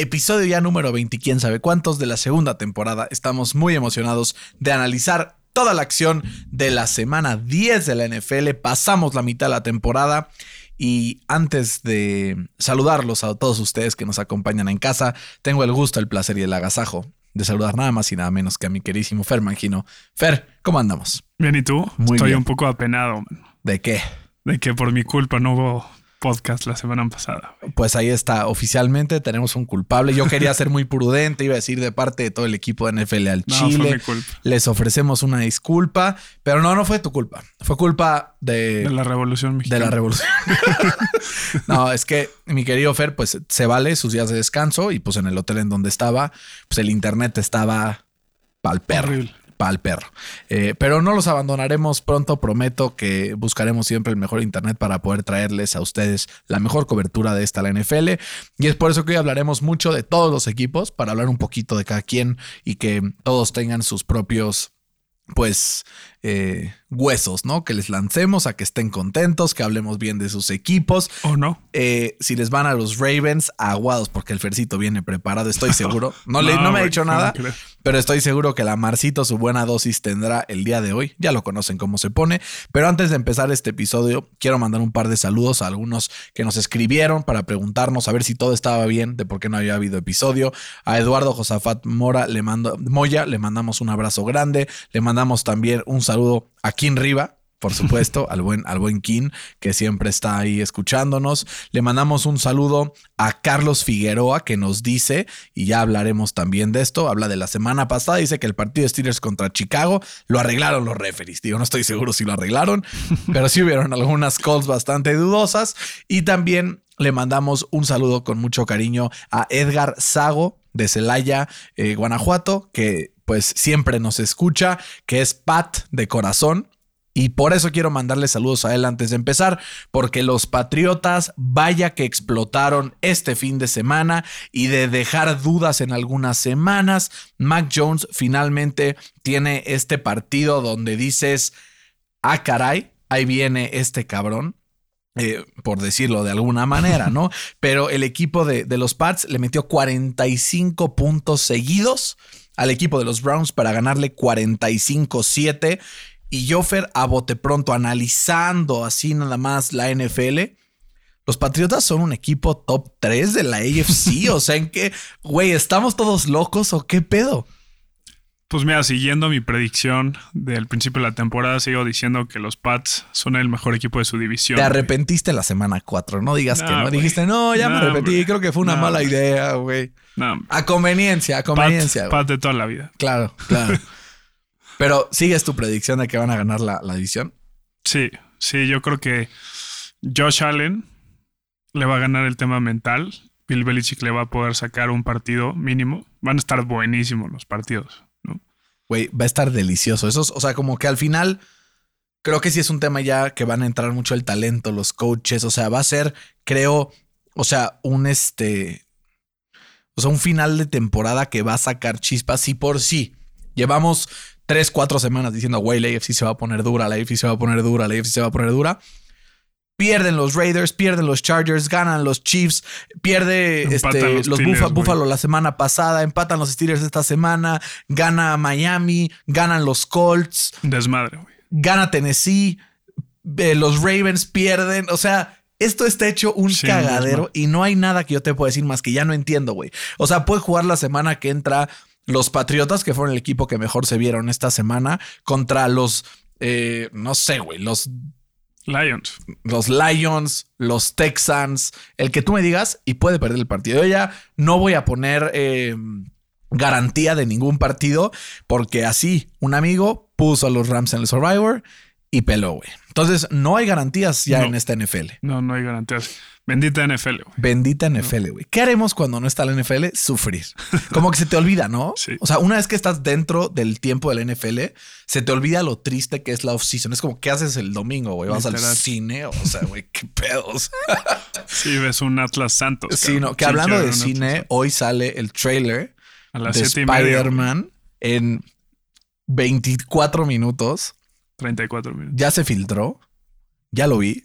Episodio ya número 20, quién sabe cuántos de la segunda temporada. Estamos muy emocionados de analizar toda la acción de la semana 10 de la NFL. Pasamos la mitad de la temporada. Y antes de saludarlos a todos ustedes que nos acompañan en casa, tengo el gusto, el placer y el agasajo de saludar nada más y nada menos que a mi queridísimo Fer Mangino. Fer, ¿cómo andamos? Bien, ¿y tú? Muy Estoy bien. un poco apenado man, ¿De qué? de que por mi culpa no hubo podcast la semana pasada. güey. Pues ahí está, oficialmente tenemos un culpable. Yo quería ser muy prudente, iba a decir de parte de todo el equipo de NFL al No, fue Chile. mi culpa. Les ofrecemos una disculpa, pero no, no fue tu culpa. Fue culpa de, De la Revolución de Mexicana. la revolución. no, es que mi querido Fer, pues se vale sus días de descanso y pues en el hotel en donde estaba, pues el internet estaba pa'l perro. Horrible. Pa'l perro. Eh, pero no los abandonaremos pronto. Prometo que buscaremos siempre el mejor internet para poder traerles a ustedes la mejor cobertura de esta la NFL. Y es por eso que hoy hablaremos mucho de todos los equipos para hablar un poquito de cada quien y que todos tengan sus propios pues eh, huesos, ¿no? Que les lancemos a que estén contentos, que hablemos bien de sus equipos. ¿O no? Eh, si les van a los Ravens, aguados, porque el Fercito viene preparado, estoy seguro. No, le, no me ha dicho ¿cómo nada, pero estoy seguro que la Marcito su buena dosis tendrá el día de hoy. Ya lo conocen cómo se pone. Pero antes de empezar este episodio, quiero mandar un par de saludos a algunos que nos escribieron para preguntarnos a ver si todo estaba bien, de por qué no había habido episodio. A Eduardo Josafat Mora le mando, Moya le mandamos un abrazo grande. Le mandamos también un saludo a Kim Riva. Por supuesto, al buen, al buen King, que siempre está ahí escuchándonos. Le mandamos un saludo a Carlos Figueroa, que nos dice, y ya hablaremos también de esto, habla de la semana pasada, dice que el partido de Steelers contra Chicago lo arreglaron los referees. Digo, no estoy seguro si lo arreglaron, pero sí hubieron algunas calls bastante dudosas. Y también le mandamos un saludo con mucho cariño a Edgar Sago de Celaya, eh, Guanajuato, que pues siempre nos escucha, que es Pat de corazón. Y por eso quiero mandarle saludos a él antes de empezar, porque los Patriotas, vaya que explotaron este fin de semana y de dejar dudas en algunas semanas, Mac Jones finalmente tiene este partido donde dices, ah, caray, ahí viene este cabrón. eh, por decirlo de alguna manera, ¿no? Pero el equipo de, de los Pats le metió 45 puntos seguidos al equipo de los Browns para ganarle 45-7. Y Joffer a bote pronto, analizando así nada más la NFL. Los Patriotas son un equipo top 3 de la AFC. o sea, en que, güey, ¿estamos todos locos o qué pedo? Pues mira, siguiendo mi predicción del principio de la temporada, sigo diciendo que los Pats son el mejor equipo de su división. Te güey. arrepentiste la semana 4. No digas que No, güey. Dijiste, no, ya me arrepentí. Creo que fue una mala güey. idea, güey. No, A conveniencia, a conveniencia. Pat de toda la vida. Claro, claro. Pero sigues tu predicción de que van a ganar la, la división. Sí, sí, yo creo que Josh Allen le va a ganar el tema mental. Bill Belichick le va a poder sacar un partido mínimo. Van a estar buenísimos los partidos, ¿no? Güey, va a estar delicioso. Eso, es- o sea, como que al final creo que sí es un tema ya que van a entrar mucho el talento, los coaches. O sea, va a ser, creo, o sea, un este. O sea, un final de temporada que va a sacar chispas y por sí. Llevamos tres, cuatro semanas diciendo, güey, la AFC se va a poner dura, la AFC se va a poner dura, la AFC se va a poner dura. Pierden los Raiders, pierden los Chargers, ganan los Chiefs, pierde este, los los, Steelers, Bufa- güey. Buffalo la semana pasada, empatan los Steelers esta semana, gana Miami, ganan los Colts, Desmadre, güey. gana Tennessee, eh, los Ravens pierden, o sea, esto está hecho un Sí, cagadero mismo. y no hay nada que yo te pueda decir más que ya no entiendo, güey. O sea, puede jugar la semana que entra los Patriotas, que fueron el equipo que mejor se vieron esta semana, contra los, eh, no sé, güey, los Lions. los Lions, los Texans, el que tú me digas y puede perder el partido. Yo ya no voy a poner eh, garantía de ningún partido porque así un amigo puso a los Rams en el Survivor y peló, güey. Entonces, no hay garantías ya No. en esta NFL. No, no hay garantías. Bendita NFL, güey. Bendita NFL, güey. ¿Qué haremos cuando no está la NFL? Sufrir. Como que se te olvida, ¿no? Sí. O sea, una vez que estás dentro del tiempo de la NFL, se te olvida lo triste que es la off-season. Es como, ¿qué haces el domingo, güey? ¿Vas al cine? O sea, güey, qué pedos. Sí, ves un Atlas Santos. Sí, no, que hablando de cine, hoy sale el trailer a las de. Spider-Man en 24 minutos. 34 minutos. Ya se filtró. Ya lo vi.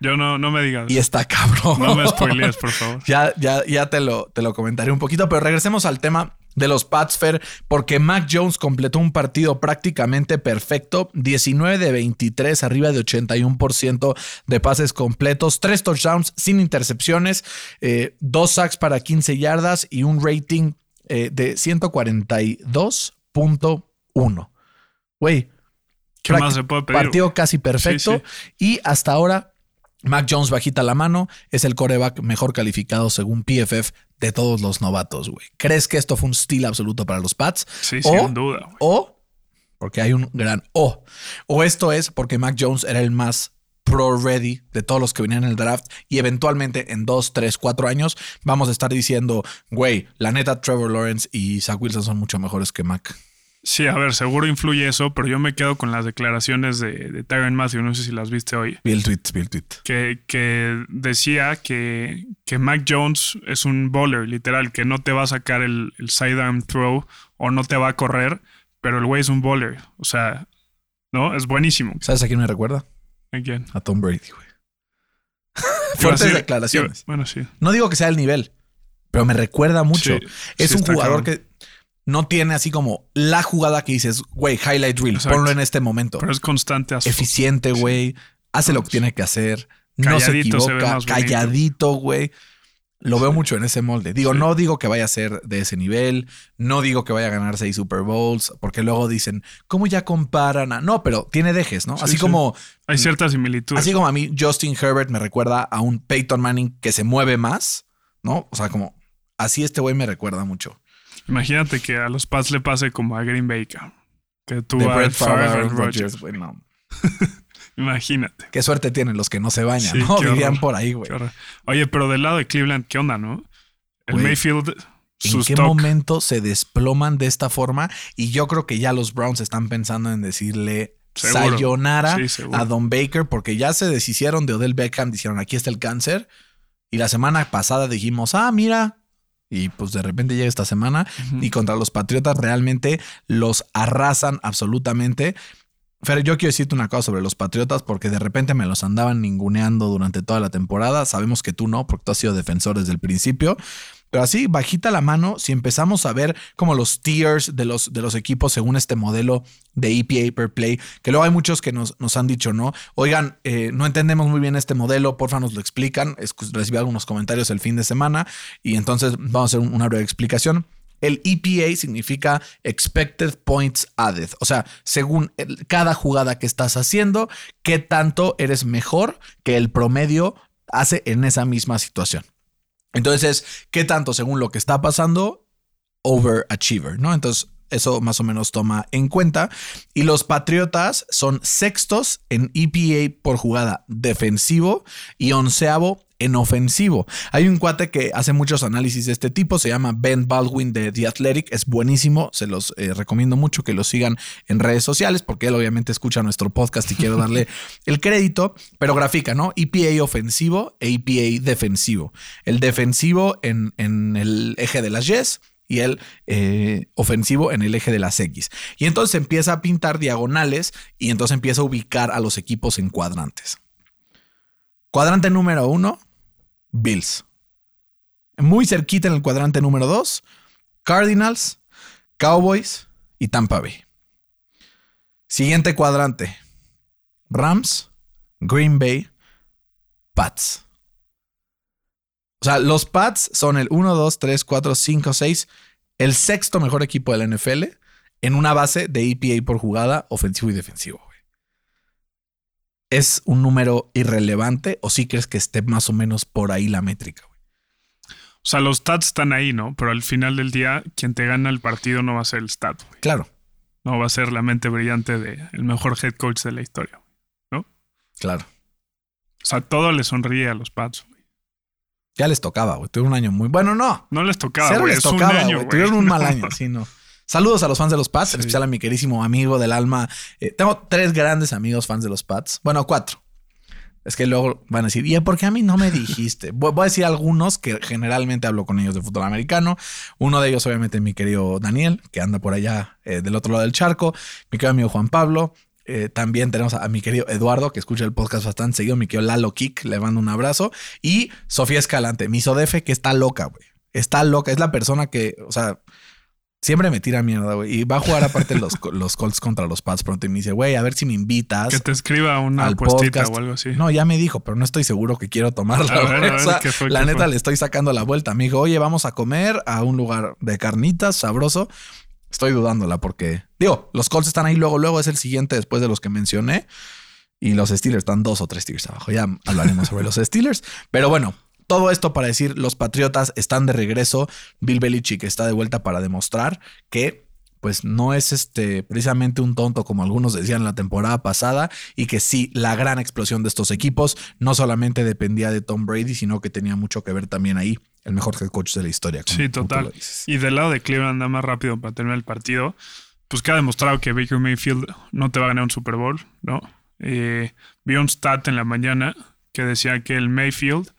Yo no, no me digas. Y está cabrón. No me spoilees, por favor. Ya, ya, ya te lo, te lo comentaré un poquito, pero regresemos al tema de los Pats, Fer, porque Mac Jones completó un partido prácticamente perfecto, 19 de 23, arriba de 81% de pases completos, tres touchdowns sin intercepciones, eh, dos sacks para 15 yardas y un rating eh, de 142.1. Güey, ¿Qué más se puede pedir? Partido casi perfecto. Sí, Y hasta ahora, Mac Jones bajita la mano. Es el coreback mejor calificado según PFF de todos los novatos, güey. ¿Crees que esto fue un steal absoluto para los Pats? Sí, O- sin duda. O, porque hay un gran O. O esto es porque Mac Jones era el más pro ready de todos los que venían en el draft y eventualmente en dos, tres, cuatro años vamos a estar diciendo, güey, la neta Trevor Lawrence y Zach Wilson son mucho mejores que Mac. Sí, a ver, seguro influye eso, pero yo me quedo con las declaraciones de, de Tyron Matthew, no sé si las viste hoy, Vi el tweet, vi el tweet. que, que decía que, que Mac Jones es un bowler, literal, que no te va a sacar el, el sidearm throw o no te va a correr, pero el güey es un bowler. O sea, ¿no? Es buenísimo. ¿Sabes a quién me recuerda? ¿A quién? A Tom Brady, güey. Fuertes declaraciones. Bueno, sí. No digo que sea el nivel, pero me recuerda mucho. Sí, es sí un jugador cabrón. que no tiene así como la jugada que dices, güey, highlight reel, Exacto. ponlo en este momento. Pero es constante. as fuck. Eficiente, güey. Hace lo que tiene que hacer. No se se equivoca. bonito. calladito, güey. Lo veo mucho en ese molde. Digo, Sí. no digo que vaya a ser de ese nivel. No digo que vaya a ganar seis Super Bowls. Porque luego dicen, ¿cómo ya comparan? a-?" No, pero tiene dejes, ¿no? Sí, así sí. como Hay ciertas similitudes. Así como a mí, Justin Herbert me recuerda a un Peyton Manning que se mueve más, ¿no? O sea, como así este güey me recuerda mucho. Imagínate que a los Pats le pase como a Green Bay. Que tú a Brett Favre, Rodgers, güey, no. Imagínate. Qué suerte tienen los que no se bañan, Sí, ¿no? horror. por ahí, güey. Oye, pero del lado de Cleveland, ¿qué onda, no? El Güey, Mayfield, ¿En qué stock. momento se desploman de esta forma? Y yo creo que ya los Browns están pensando en decirle Seguro. sayonara Sí, seguro. a Don Baker porque ya se deshicieron de Odell Beckham, dijeron aquí está el cáncer. Y la semana pasada dijimos, ah, mira. Y pues de repente llega esta semana y contra los Patriotas realmente los arrasan absolutamente. Fer, yo quiero decirte una cosa sobre los Patriotas porque de repente me los andaban ninguneando durante toda la temporada. Sabemos que tú no, porque tú has sido defensor desde el principio. Pero así, bajita la mano, si empezamos a ver como los tiers de los, de los equipos según este modelo de EPA per play, que luego hay muchos que nos, nos han dicho, ¿no? Oigan, eh, no entendemos muy bien este modelo, porfa nos lo explican. Escu- Recibí algunos comentarios el fin de semana y entonces vamos a hacer un- una breve explicación. El EPA significa Expected Points Added. O sea, según cada jugada que estás haciendo, qué tanto eres mejor que el promedio hace en esa misma situación. Entonces, qué tanto según lo que está pasando, overachiever, ¿no? Entonces, eso más o menos toma en cuenta. Y los Patriotas son sextos en EPA por jugada defensivo y onceavo en ofensivo. Hay un cuate que hace muchos análisis de este tipo, se llama Ben Baldwin de The Athletic, es buenísimo, se los eh, recomiendo mucho que lo sigan en redes sociales porque él obviamente escucha nuestro podcast y quiero darle el crédito, pero grafica, ¿no? EPA ofensivo e EPA defensivo. El defensivo en, en el eje de las Yes y el eh, ofensivo en el eje de las X. Y entonces empieza a pintar diagonales y entonces empieza a ubicar a los equipos en cuadrantes. Cuadrante número uno, Bills. Muy cerquita en el cuadrante número dos, Cardinals, Cowboys y Tampa Bay. Siguiente cuadrante, Rams, Green Bay, Pats. O sea, los Pats son el 1, 2, 3, 4, 5, 6, el sexto mejor equipo de la NFL en una base de EPA por jugada ofensivo y defensivo. ¿Es un número irrelevante o sí crees que esté más o menos por ahí la métrica? güey? O sea, los stats están ahí, ¿no? Pero al final del día, quien te gana el partido no va a ser el stat, güey. Claro. No va a ser la mente brillante del mejor head coach de la historia. güey. Claro. O sea, todo le sonríe a los Pats. güey. Ya les tocaba, güey. Tuvieron un año muy. Bueno, no. No les tocaba, Cero güey. les Es un tocaba, año, güey. Tuvieron un mal No. año, sí, no. Saludos a los fans de los Pats, en especial a mi queridísimo amigo del alma. Eh, tengo tres grandes amigos fans de los Pats. Bueno, cuatro. Es que luego van a decir, ¿y por qué a mí no me dijiste? voy, voy a decir algunos que generalmente hablo con ellos de fútbol americano. Uno de ellos, obviamente, mi querido Daniel, que anda por allá eh, del otro lado del charco. Mi querido amigo Juan Pablo. Eh, también tenemos a, a mi querido Eduardo, que escucha el podcast bastante seguido. Mi querido Lalo Kik, le mando un abrazo. Y Sofía Escalante, mi Sodefe, que está loca, güey. Está loca. Es la persona que, o sea, siempre me tira mierda, güey. Y va a jugar aparte los, los Colts contra los Pats pronto. Y me dice, güey, a ver si me invitas. Que te escriba una apuestita podcast. o algo así. No, ya me dijo, pero no estoy seguro que quiero tomarla. A ver, a ver, O sea, ¿qué fue, la neta fue? le estoy sacando la vuelta. Me dijo, oye, vamos a comer a un lugar de carnitas sabroso. Estoy dudándola porque, digo, los Colts están ahí luego, luego es el siguiente después de los que mencioné. Y los Steelers están dos o tres tiers abajo. Ya hablaremos sobre los Steelers. Pero bueno, todo esto para decir, los Patriotas están de regreso. Bill Belichick está de vuelta para demostrar que pues no es este precisamente un tonto como algunos decían la temporada pasada y que sí, la gran explosión de estos equipos no solamente dependía de Tom Brady, sino que tenía mucho que ver también ahí el mejor head coach de la historia. como- Sí, total. Y del lado de Cleveland, nada más rápido para terminar el partido, pues que ha demostrado que Baker Mayfield no te va a ganar un Super Bowl, ¿no? Eh, vi un stat en la mañana que decía que el Mayfield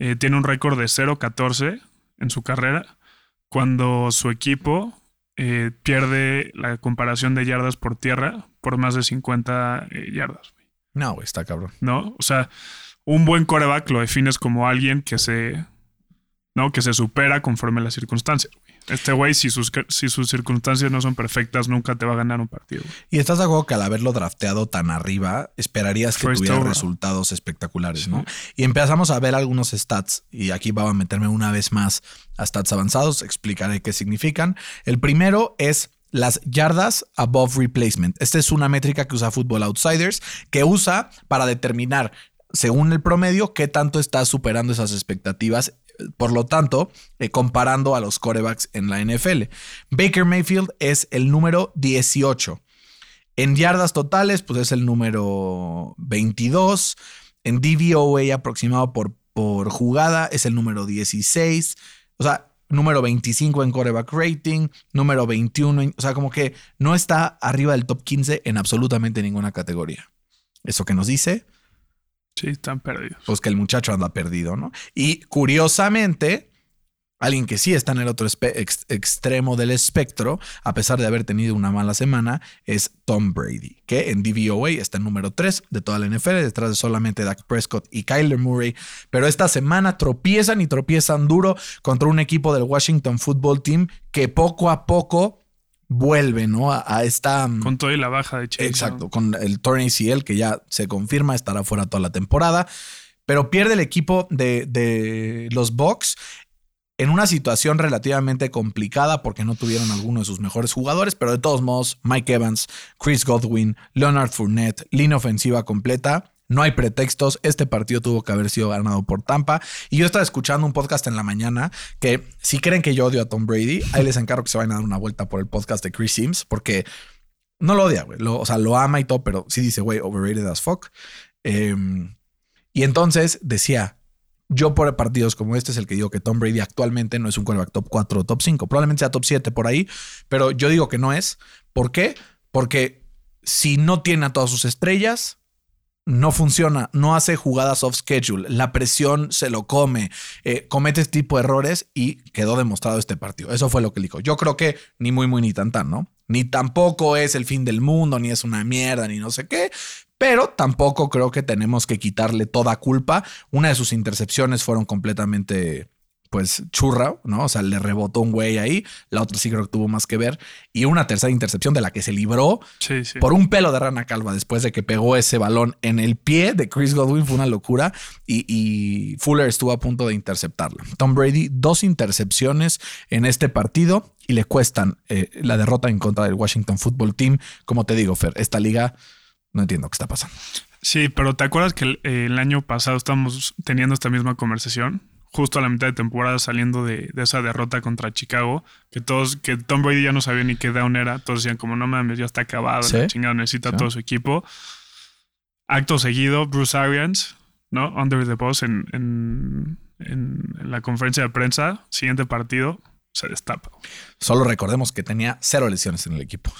eh, tiene un récord de 0-14 en su carrera cuando su equipo eh, pierde la comparación de yardas por tierra por más de 50 eh, yardas. No, güey, está cabrón. ¿no? O sea, un buen coreback lo defines como alguien que se, ¿no? Que se supera conforme las circunstancias. Este güey, si sus, si sus circunstancias no son perfectas, nunca te va a ganar un partido. Y estás de acuerdo que al haberlo drafteado tan arriba, esperarías que First tuviera over. resultados espectaculares, Sí. ¿no? Y empezamos a ver algunos stats, y aquí va a meterme una vez más a stats avanzados, explicaré qué significan. El primero es las yardas above replacement. Esta es una métrica que usa Football Outsiders, que usa para determinar, según el promedio, qué tanto está superando esas expectativas. Por lo tanto, eh, comparando a los corebacks en la NFL. Baker Mayfield es el número 18. En yardas totales, pues es el número 22. En DVOA aproximado por, por jugada es el número 16. O sea, número 25 en coreback rating, número 21. en- o sea, como que no está arriba del top 15 en absolutamente ninguna categoría. Eso que nos dice, Sí, están perdidos. pues que el muchacho anda perdido, ¿no? Y curiosamente, alguien que sí está en el otro extremo del espectro, a pesar de haber tenido una mala semana, es Tom Brady, que en DVOA está en número 3 de toda la NFL, detrás de solamente Dak Prescott y Kyler Murray. Pero esta semana tropiezan y tropiezan duro contra un equipo del Washington Football Team que poco a poco vuelve, ¿no? A, a esta... mm, Con todo y la baja de Chase. Exacto, con el torn ACL que ya se confirma estará fuera toda la temporada, pero pierde el equipo de, de los Bucks en una situación relativamente complicada porque no tuvieron alguno de sus mejores jugadores, pero de todos modos, Mike Evans, Chris Godwin, Leonard Fournette, línea ofensiva completa. No hay pretextos. Este partido tuvo que haber sido ganado por Tampa. Y yo estaba escuchando un podcast en la mañana que si creen que yo odio a Tom Brady, ahí les encargo que se vayan a dar una vuelta por el podcast de Chris Sims, porque no lo odia, güey. O sea, lo ama y todo, pero sí dice, güey, overrated as fuck. Em, y entonces decía, yo por partidos como este es el que digo que Tom Brady actualmente no es un quarterback top 4 o top 5. Probablemente sea top 7 por ahí, pero yo digo que no es. ¿Por qué? Porque si no tiene a todas sus estrellas, no funciona, no hace jugadas off schedule, la presión se lo come, eh, comete este tipo de errores y quedó demostrado este partido. Eso fue lo que dijo. Yo creo que ni muy, muy, ni tan, tan, ¿no? Ni tampoco es el fin del mundo, ni es una mierda, ni no sé qué, pero tampoco creo que tenemos que quitarle toda culpa. Una de sus intercepciones fueron completamente pues churra, ¿no? O sea, le rebotó un güey ahí, la otra sí creo que tuvo más que ver, y una tercera intercepción de la que se libró Sí, sí. por un pelo de rana calva después de que pegó ese balón en el pie de Chris Godwin fue una locura y, y Fuller estuvo a punto de interceptarlo. Tom Brady, dos intercepciones en este partido y le cuestan eh, la derrota en contra del Washington Football Team. Como te digo, Fer, esta liga no entiendo qué está pasando. Sí, pero ¿te acuerdas que el, el año pasado estábamos teniendo esta misma conversación? Justo a la mitad de temporada saliendo de, de esa derrota contra Chicago, que todos, que Tom Brady ya no sabía ni qué down era, todos decían como no mames, ya está acabado, Sí. la chingada necesita Sí. todo su equipo. Acto seguido, Bruce Arians, ¿no? Under the post en, en, en la conferencia de prensa, siguiente partido, se destapa. Solo recordemos que tenía cero lesiones en el equipo.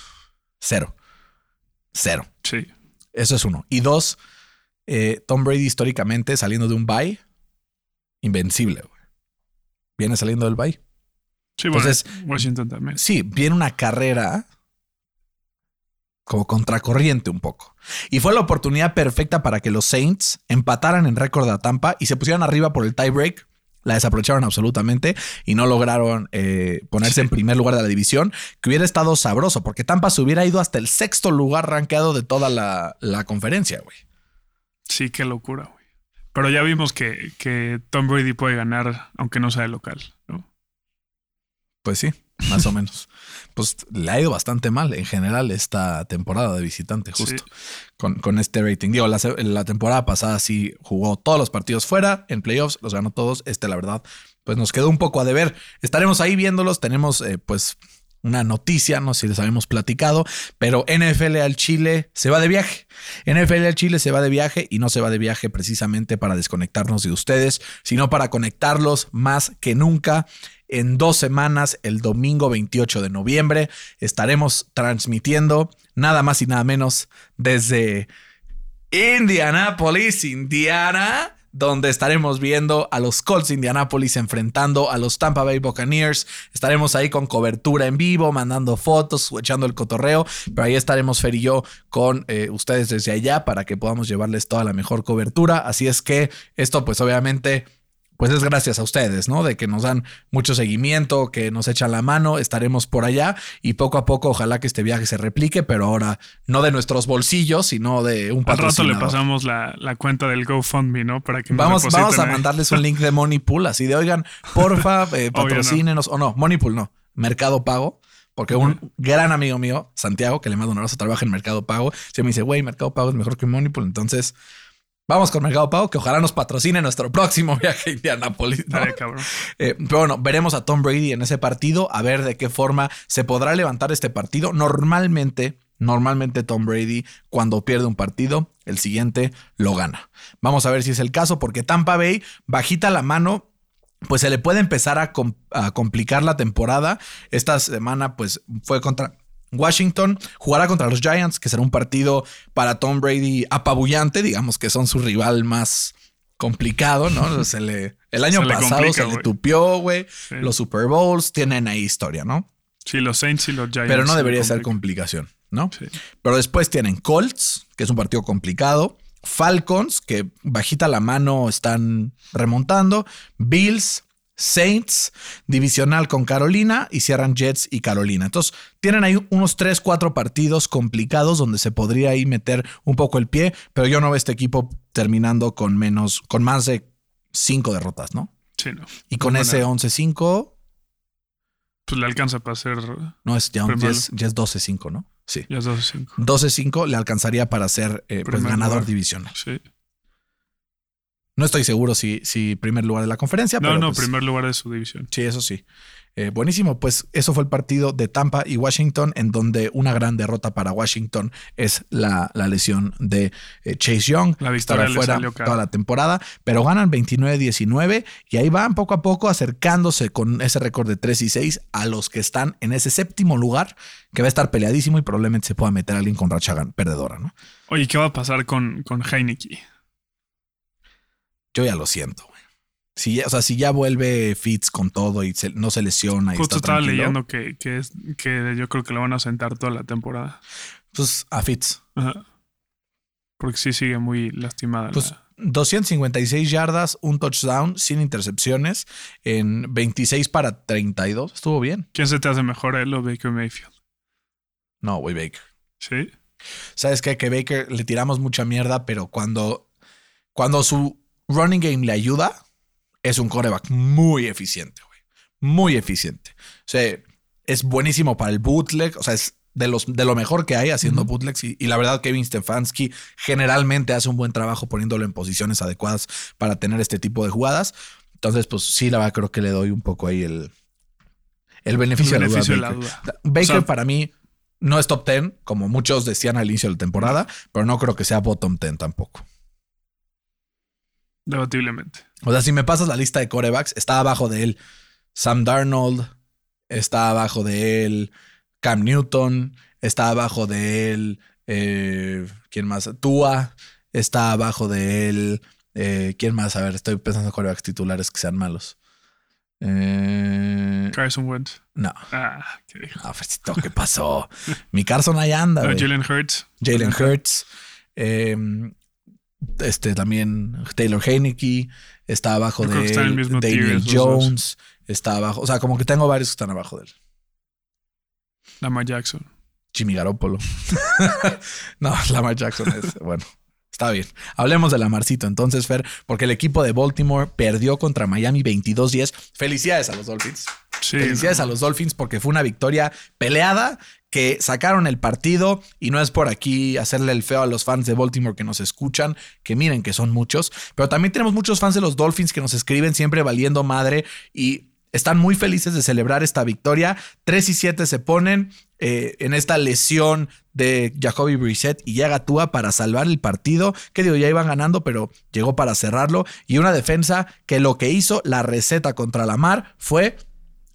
Cero. Cero. Sí. Eso es uno. Y dos, eh, Tom Brady históricamente saliendo de un bye, invencible. güey. Viene saliendo del bye. Sí, bueno, Entonces- Washington también. Sí, viene una carrera como contracorriente un poco. Y fue la oportunidad perfecta para que los Saints empataran en récord a Tampa y se pusieran arriba por el tiebreak. La desaprovecharon absolutamente y no lograron eh, ponerse Sí. en primer lugar de la división, que hubiera estado sabroso, porque Tampa se hubiera ido hasta el sexto lugar rankeado de toda la, la conferencia, güey. Sí, qué locura, güey. Pero ya vimos que, que Tom Brady puede ganar aunque no sea de local, ¿no? Pues sí, más o menos. Pues le ha ido bastante mal en general esta temporada de visitante, justo Sí. con, con este rating. Digo, la temporada pasada sí jugó todos los partidos fuera, en playoffs, los ganó todos. Este, la verdad, pues nos quedó un poco a deber. Estaremos ahí viéndolos. Tenemos, eh, pues, una noticia, no sé si les habíamos platicado, pero NFL al Chile se va de viaje. NFL al Chile se va de viaje y no se va de viaje precisamente para desconectarnos de ustedes, sino para conectarlos más que nunca. En dos semanas, el domingo 28 de noviembre, estaremos transmitiendo nada más y nada menos desde Indianapolis, Indiana, donde estaremos viendo a los Colts de Indianapolis enfrentando a los Tampa Bay Buccaneers. Estaremos ahí con cobertura en vivo, mandando fotos, echando el cotorreo, pero ahí estaremos Fer y yo con eh, ustedes desde allá para que podamos llevarles toda la mejor cobertura. Así es que esto pues obviamente pues es gracias a ustedes, ¿no? De que nos dan mucho seguimiento, que nos echan la mano, estaremos por allá y poco a poco ojalá que este viaje se replique, pero ahora no de nuestros bolsillos, sino de un Al rato le patrocinador. pasamos la, la cuenta del GoFundMe, ¿no? Para que Vamos, vamos a ahí. mandarles un link de Moneypool, así de oigan, porfa, eh, no. patrocínenos, o no, Moneypool no, Mercado Pago, porque un gran amigo mío, Santiago, que le mando un abrazo, trabaja en Mercado Pago, se me dice, güey, Mercado Pago es mejor que Moneypool, entonces vamos con Mercado Pago, que ojalá nos patrocine nuestro próximo viaje a Indianapolis. ¿no? Estaría cabrón. Eh, pero bueno, veremos a Tom Brady en ese partido, a ver de qué forma se podrá levantar este partido. Normalmente, normalmente Tom Brady, cuando pierde un partido, el siguiente lo gana. Vamos a ver si es el caso, porque Tampa Bay, bajita la mano, pues se le puede empezar a, com- a complicar la temporada. Esta semana, pues fue contra Washington, jugará contra los Giants, que será un partido para Tom Brady apabullante, digamos que son su rival más complicado, ¿no? Se le, el año Se pasado complica, se le tupió, güey. Sí. Los Super Bowls tienen ahí historia, ¿no? Sí, los Saints y los Giants. Pero no debería ser complicación, ¿no? Sí. Pero después tienen Colts, que es un partido complicado. Falcons, que bajita la mano están remontando. Bills, Saints, divisional con Carolina y cierran Jets y Carolina. Entonces, tienen ahí unos 3, 4 partidos complicados donde se podría ahí meter un poco el pie, pero yo no veo este equipo terminando con menos, con más de 5 derrotas, ¿no? Sí, no. Y con No, ese no. 11-5, Pues le alcanza para hacer no es ya, ya es, ya es 12-5, ¿no? Sí. ya 12-5. 12-5 le alcanzaría para ser eh, pues, ganador divisional. Sí. No estoy seguro si, si primer lugar de la conferencia, No, pero no, pues, primer lugar de su división. sí, eso sí. Eh, buenísimo, pues eso fue el partido de Tampa y Washington, en donde una gran derrota para Washington es la, la lesión de eh, Chase Young. La victoria le fuera salió toda la temporada, pero ganan 29-19 y ahí van poco a poco acercándose con ese récord de 3 y 6 a los que están en ese séptimo lugar, que va a estar peleadísimo y probablemente se pueda meter alguien con racha perdedora, ¿no? Oye, ¿qué va a pasar con, con Heineke? Yo ya lo siento, güey. Si ya, o sea, si ya vuelve Fitz con todo y se- no se lesiona y Justo está estaba leyendo que, que, es, que yo creo que lo van a sentar toda la temporada. Pues a Fitz. Ajá. Porque sí sigue muy lastimada. Pues la- 256 yardas, un touchdown sin intercepciones en 26 para 32. Estuvo bien. ¿Quién se te hace mejor, él o Baker Mayfield? No, güey, Baker. Sí. ¿Sabes qué? Que Baker le tiramos mucha mierda, pero cuando, cuando su running game le ayuda, es un coreback muy eficiente, güey. Muy eficiente. O sea, es buenísimo para el bootleg. O sea, es de, los, de lo mejor que hay haciendo bootlegs. Y, y la verdad, Kevin Stefanski generalmente hace un buen trabajo poniéndolo en posiciones adecuadas para tener este tipo de jugadas. Entonces, pues sí, la verdad, creo que le doy un poco ahí el, el beneficio, El de la duda de la Baker. duda. Baker O sea- para mí No es top 10, como muchos decían al inicio de la temporada, pero no creo que sea bottom 10 tampoco. Debatiblemente. O sea, si me pasas la lista de corebacks, está abajo de él Sam Darnold, está abajo de él Cam Newton, está abajo de él, eh, ¿quién más? Tua, está abajo de él, eh, ¿quién más? A ver, estoy pensando en corebacks titulares que sean malos. Eh, Carson Wentz. no, Ah, ¿qué dijo? no, ¿qué pasó? Mi Carson ahí anda. No. Jalen Hurts. Jalen Hurts. eh, este también Taylor Heineke está abajo Yo de él, Daniel. Jones está abajo. O sea, como que tengo varios que están abajo de él. Lamar Jackson. Jimmy Garoppolo. no, Lamar Jackson es bueno. Está bien. Hablemos de Lamarcito entonces, Fer, porque el equipo de Baltimore perdió contra Miami 22-10. Felicidades a los Dolphins. Sí. Felicidades no. a los Dolphins porque fue una victoria peleada que sacaron el partido y no es por aquí hacerle el feo a los fans de Baltimore que nos escuchan, que miren que son muchos, pero también tenemos muchos fans de los Dolphins que nos escriben siempre valiendo madre y están muy felices de celebrar esta victoria. 3 y 7 se ponen eh, en esta lesión de Jacoby Brissett y llega Tua para salvar el partido. Que digo, ya iban ganando, pero llegó para cerrarlo. Y una defensa que lo que hizo la receta contra la mar fue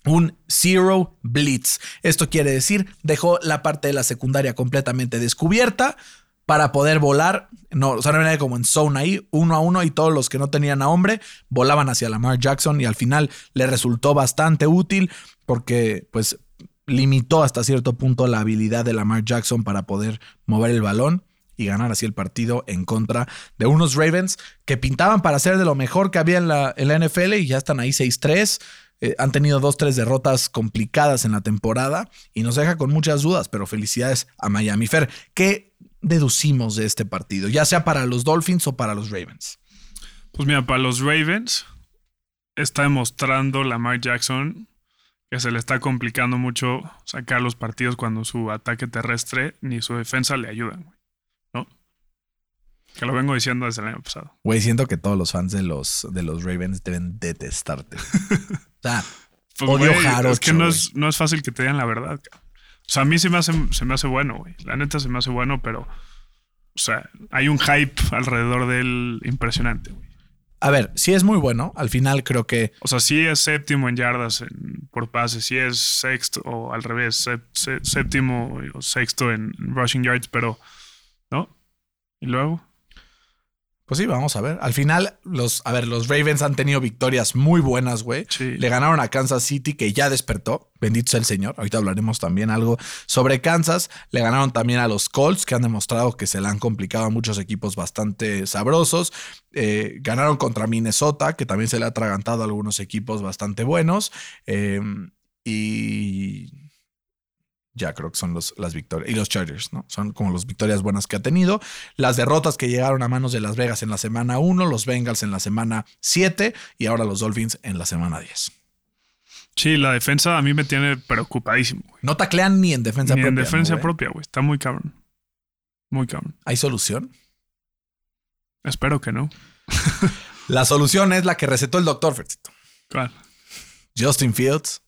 un zero blitz. Esto quiere decir, dejó la parte de la secundaria completamente descubierta para poder volar. No, o sea, no como en zone ahí, uno a uno, y todos los que no tenían a hombre volaban hacia Lamar Jackson y al final le resultó bastante útil porque, pues, limitó hasta cierto punto la habilidad de Lamar Jackson para poder mover el balón y ganar así el partido en contra de unos Ravens que pintaban para ser de lo mejor que había en la, en la NFL y ya están ahí 6-3. Eh, han tenido dos, tres derrotas complicadas en la temporada y nos deja con muchas dudas, pero felicidades a Miami. Fer, ¿qué deducimos de este partido? Ya sea para los Dolphins o para los Ravens. Pues mira, para los Ravens está demostrando Lamar Jackson que se le está complicando mucho sacar los partidos cuando su ataque terrestre ni su defensa le ayudan. ¿No? Que lo vengo diciendo desde el año pasado. Güey, siento que todos los fans de los, de los Ravens deben detestarte. o sea, Pues, Odio jarocho, Es que no es, no es fácil que te digan la verdad. cabrón. O sea, a mí se me hace, se me hace bueno, güey. La neta se me hace bueno, pero. O sea, hay un hype alrededor de él impresionante, güey. a ver, sí es muy bueno. Al final creo que O sea, sí es séptimo en yardas en- por pase, sí es sexto, o al revés, se- séptimo o sexto en rushing yards, pero. ¿No? Y luego. Pues sí, vamos a ver. Al final, los, a ver, los Ravens han tenido victorias muy buenas, güey. Sí. Le ganaron a Kansas City, que ya despertó. Bendito sea el Señor. Ahorita hablaremos también algo sobre Kansas. Le ganaron también a los Colts, que han demostrado que se le han complicado a muchos equipos bastante sabrosos. Eh, ganaron contra Minnesota, que también se le ha atragantado a algunos equipos bastante buenos. Eh, y ya creo que son los, las victorias. Y los Chargers, ¿no? Son como las victorias buenas que ha tenido. Las derrotas que llegaron a manos de Las Vegas en la semana 1, los Bengals en la semana 7 y ahora los Dolphins en la semana 10. Sí, la defensa a mí me tiene preocupadísimo, güey. No taclean ni en defensa Ni propia. en ¿no, defensa propia, güey. Está muy cabrón. Muy cabrón. ¿Hay solución? Espero que no. La solución es la que recetó el doctor Fercito. ¿Cuál? Justin Fields,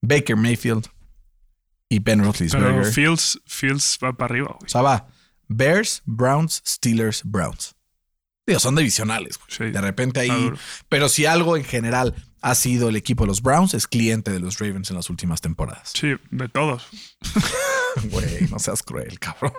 Baker Mayfield y Ben Pero. Fields, Fields va para arriba, O güey. sea, va Bears, Browns, Steelers, Browns. Digo, son divisionales. güey. Sí, de repente ahí. Pero si algo en general ha sido el equipo de los Browns, es cliente de los Ravens en las últimas temporadas. Sí, de todos. Güey, no seas cruel, cabrón.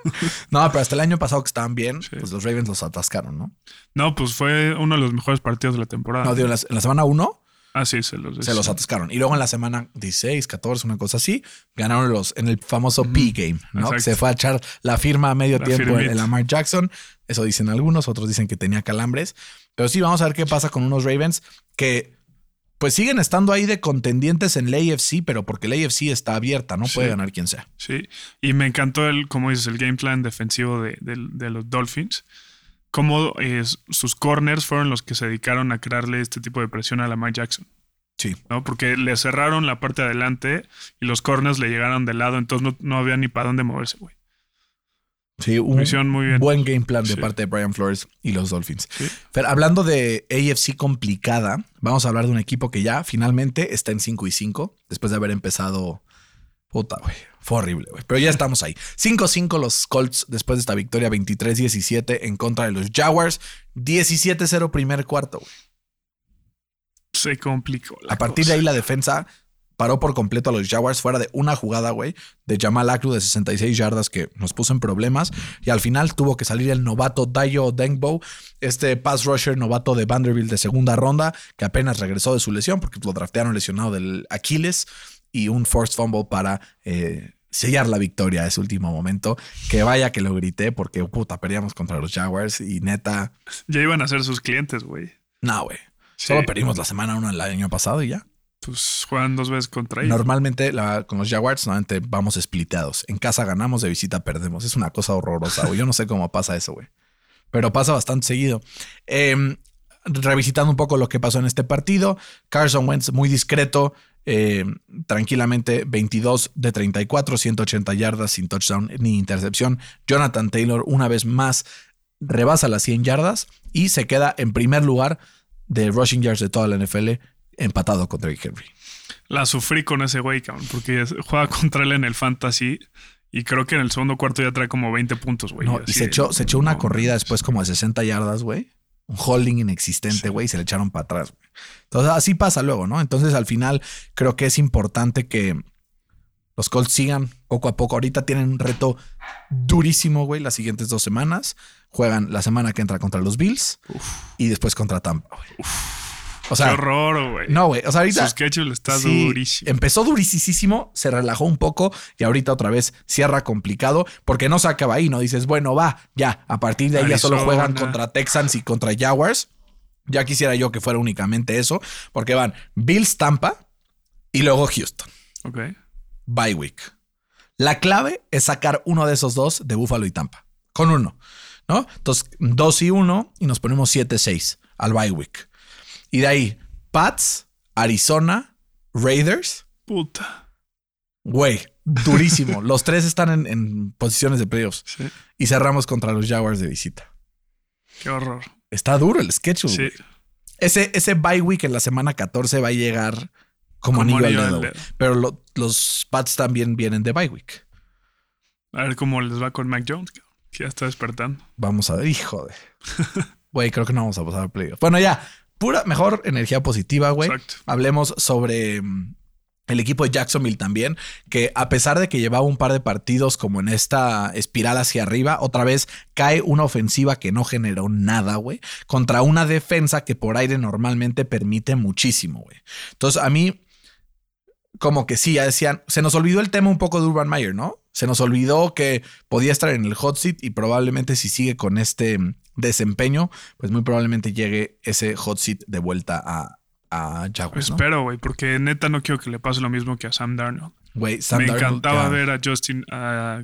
No, pero hasta el año pasado que estaban bien, Sí. pues los Ravens los atascaron, ¿no? No, pues fue uno de los mejores partidos de la temporada. No, digo, en la, en la semana 1 ah, sí, se los se los atascaron. Y luego en la semana 16, 14, una cosa así, ganaron los en el famoso P-Game, ¿no? Se fue a echar la firma a medio La tiempo en Lamar Jackson. Eso dicen algunos, otros dicen que tenía calambres. Pero sí, vamos a ver qué pasa con unos Ravens que pues siguen estando ahí de contendientes en la AFC, pero porque la AFC está abierta, no puede ganar quien sea. Sí, y me encantó el, como dices, el game plan defensivo de, de- de los Dolphins. Cómo eh, sus corners fueron los que se dedicaron a crearle este tipo de presión a Lamar Jackson, Sí. ¿no? Porque le cerraron la parte de adelante y los corners le llegaron de lado, entonces no, no había ni para dónde moverse, güey. Sí, un muy bien. buen game plan de Sí. parte de Brian Flores y los Dolphins. Sí. Fer, hablando de AFC complicada, vamos a hablar de un equipo que ya finalmente está en 5 y 5, después de haber empezado Puta, güey. Fue horrible, güey. Pero ya estamos ahí. 5-5 los Colts después de esta victoria 23-17 en contra de los Jaguars. 17-0 primer cuarto, güey. Se complicó. la A partir cosa. de ahí la defensa paró por completo a los Jaguars fuera de una jugada, güey, de Jamal Akru de 66 yardas que nos puso en problemas. Y al final tuvo que salir el novato Dayo Dengbo, este pass rusher novato de Vanderbilt de segunda ronda, que apenas regresó de su lesión porque lo draftearon lesionado del Aquiles y un forced fumble para eh, sellar la victoria a ese último momento. Que vaya que lo grité porque puta, perdíamos contra los Jaguars y neta, Ya iban a ser sus clientes, güey. no, güey. Sí. Solo perdimos la semana 1 el año pasado y ya. Pues juegan dos veces contra ellos. Normalmente la- con los Jaguars normalmente vamos spliteados. En casa ganamos, de visita perdemos. Es una cosa horrorosa, güey. Yo no sé cómo pasa eso, güey. Pero pasa bastante seguido. Eh, revisitando un poco lo que pasó en este partido, Carson Wentz muy discreto, eh, tranquilamente 22 de 34, 180 yardas sin touchdown ni intercepción. Jonathan Taylor una vez más rebasa las 100 yardas y se queda en primer lugar de rushing yards de toda la NFL empatado con Drake Henry. La sufrí con ese güey, cabrón, porque juega contra él en el fantasy y creo que en el segundo cuarto ya trae como 20 puntos, güey. No, y se echó, se echó una no corrida después como de 60 yardas, güey. Un holding inexistente, güey, y se le echaron para atrás. Entonces, así pasa luego, ¿no? Entonces, al final, creo que es importante que los Colts sigan poco a poco. Ahorita tienen un reto durísimo, güey, las siguientes dos semanas. Juegan la semana que entra contra los Bills y después contra Tampa, güey. O Qué sea, horror, güey. no, güey. O sea, ahorita Su schedule está Sí, durísimo. Empezó durísimo, se relajó un poco y ahorita otra vez cierra complicado porque no se acaba ahí, ¿no? Dices, bueno, va, ya, a partir de ahí ya solo juegan contra Texans y contra Jaguars. Ya quisiera yo que fuera únicamente eso, porque van Bills Tampa y luego Houston. Ok. Bye week. La clave es sacar uno de esos dos de Buffalo y Tampa. Con uno, ¿no? Entonces, dos y uno y nos ponemos 7-6 al bye week. Y de ahí, Pats, Arizona, Raiders. Puta. Güey, durísimo. los tres están en, en posiciones de playoffs. Sí. Y cerramos contra los Jaguars de visita. Qué horror. Está duro el schedule. Sí. güey. Ese, ese bye week en la semana 14 va a llegar como, Como anillo, anillo al dedo. dedo. Pero lo- los Pats también vienen de bye week. A ver cómo les va con Mac Jones, que ya está despertando. Vamos a ver, hijo de. Güey, creo que no vamos a pasar a playoffs. Bueno, ya, pura mejor energía positiva, güey. Exacto. Hablemos sobre mm, el equipo de Jacksonville también, que a pesar de que llevaba un par de partidos como en esta espiral hacia arriba, otra vez cae una ofensiva que no generó nada, güey, contra una defensa que por aire normalmente permite muchísimo, güey. Entonces, a mí, como que sí, ya decían, se nos olvidó el tema un poco de Urban Meyer, ¿no? Se nos olvidó que podía estar en el hot seat y probablemente si sigue con este mm, desempeño, pues muy probablemente llegue ese hot seat de vuelta a, a Jaguars, ¿no? Espero, güey, porque neta no quiero que le pase lo mismo que a Sam Darnold. Güey, Sam me Darnold, encantaba ver a Justin, a,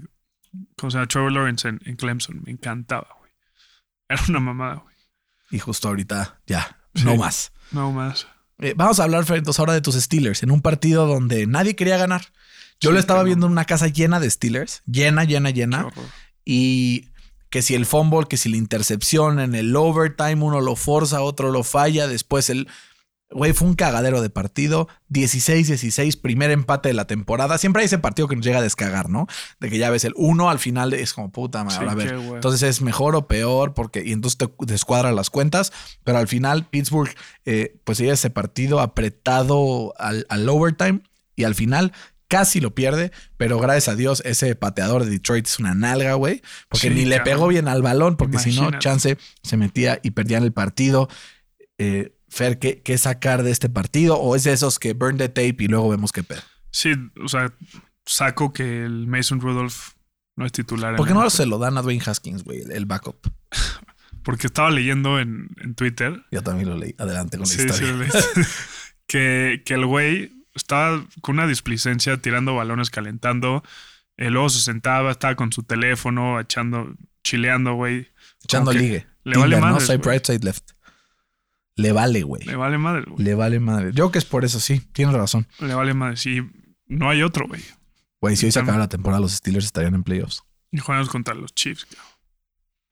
¿cómo se llama? Trevor Lawrence en, en Clemson. Me encantaba, güey. Era una mamada, güey. Y justo ahorita, ya, Sí. no más. No más. Eh, vamos a hablar, Fer, entonces ahora de tus Steelers, en un partido donde nadie quería ganar. Yo Sí, lo estaba no. viendo en una casa llena de Steelers, llena, llena, llena. Y que si el fumble, que si la intercepción en el overtime, uno lo forza, otro lo falla, después el... Güey, fue un cagadero de partido. 16-16, primer empate de la temporada. Siempre hay ese partido que nos llega a descagar, ¿no? De que ya ves el 1 al final es como puta madre. Sí, a ver, entonces es mejor o peor porque y entonces te descuadra las cuentas. Pero al final Pittsburgh, eh, pues llega ese partido apretado al, al overtime y al final casi lo pierde, pero gracias a Dios ese pateador de Detroit es una nalga, güey, porque Sí, ni le pegó bien al balón, porque si no, chance se metía y perdían el partido. Eh, Fer, ¿qué, qué sacar de este partido? ¿O es de esos que burn the tape y luego vemos qué pedo? Sí, o sea, saco que el Mason Rudolph no es titular. ¿Por qué no se lo dan a Dwayne Haskins, güey, el- backup? Porque estaba leyendo en, en Twitter Yo también lo leí. Adelante con la Sí, historia. sí, que, que el güey estaba con una displicencia tirando balones, calentando. eh, luego se sentaba, estaba con su teléfono, echando, chileando, güey. Echando ligue. le vale Tinder, ¿no? güey. right, side left. Le vale, güey. Le vale madre, güey. Le vale madre. Yo creo que es por eso, sí. Tienes razón. Le vale madre. Sí, no hay otro, güey. Güey, si hoy se acaba la temporada, los Steelers estarían en playoffs. Y jugamos contra los Chiefs, cabrón,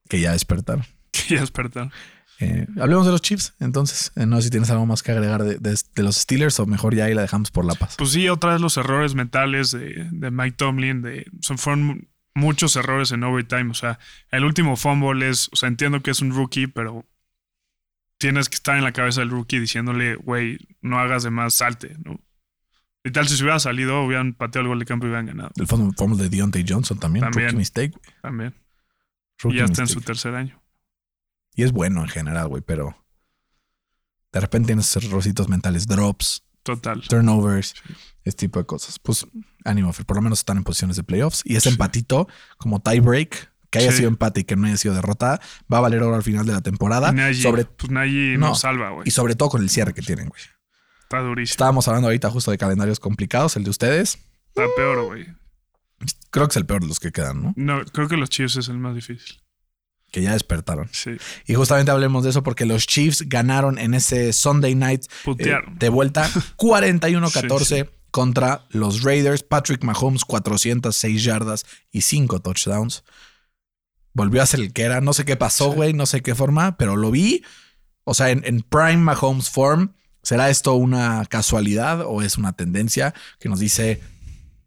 Que ya despertaron. que ya despertaron. Eh, hablemos de los Chiefs, entonces. Eh, no sé si tienes algo más que agregar de, de- de los Steelers o mejor ya ahí la dejamos por la paz. Pues sí, otra vez los errores mentales de, de Mike Tomlin. De, son, fueron mu- muchos errores en overtime. O sea, el último fumble es. O sea, entiendo que es un rookie, pero tienes que estar en la cabeza del rookie diciéndole, güey, no hagas de más, salte, ¿no? Y tal, si se hubiera salido, hubieran pateado el gol de campo y hubieran ganado. El fumble fumble de Deontay Johnson también. También. Rookie mistake. También. Rookie y ya está en su tercer año. Y es bueno en general, güey, pero de repente tienes errorcitos mentales, drops, Total. turnovers, este tipo de cosas. Pues ánimo, Fer, por lo menos están en posiciones de playoffs. Y ese Sí. empatito, como tie break, que haya Sí. sido empate y que no haya sido derrotada, va a valer ahora al final de la temporada. Sobre, pues Nagy No. nos salva, güey. y sobre todo con el cierre que tienen, güey. Está durísimo. Estábamos hablando ahorita justo de calendarios complicados, el de ustedes. Está peor, güey. Creo que es el peor de los que quedan, ¿no? No, creo que los Chiefs es el más difícil. Que ya despertaron. Sí. Y justamente hablemos de eso porque los Chiefs ganaron en ese Sunday night eh, de vuelta 41-14 contra los Raiders. Patrick Mahomes 406 yardas y 5 touchdowns. Volvió a ser el que era. No sé qué pasó, Sí. güey. No sé qué forma, pero lo vi. O sea, en, en prime Mahomes form. ¿Será esto una casualidad o es una tendencia que nos dice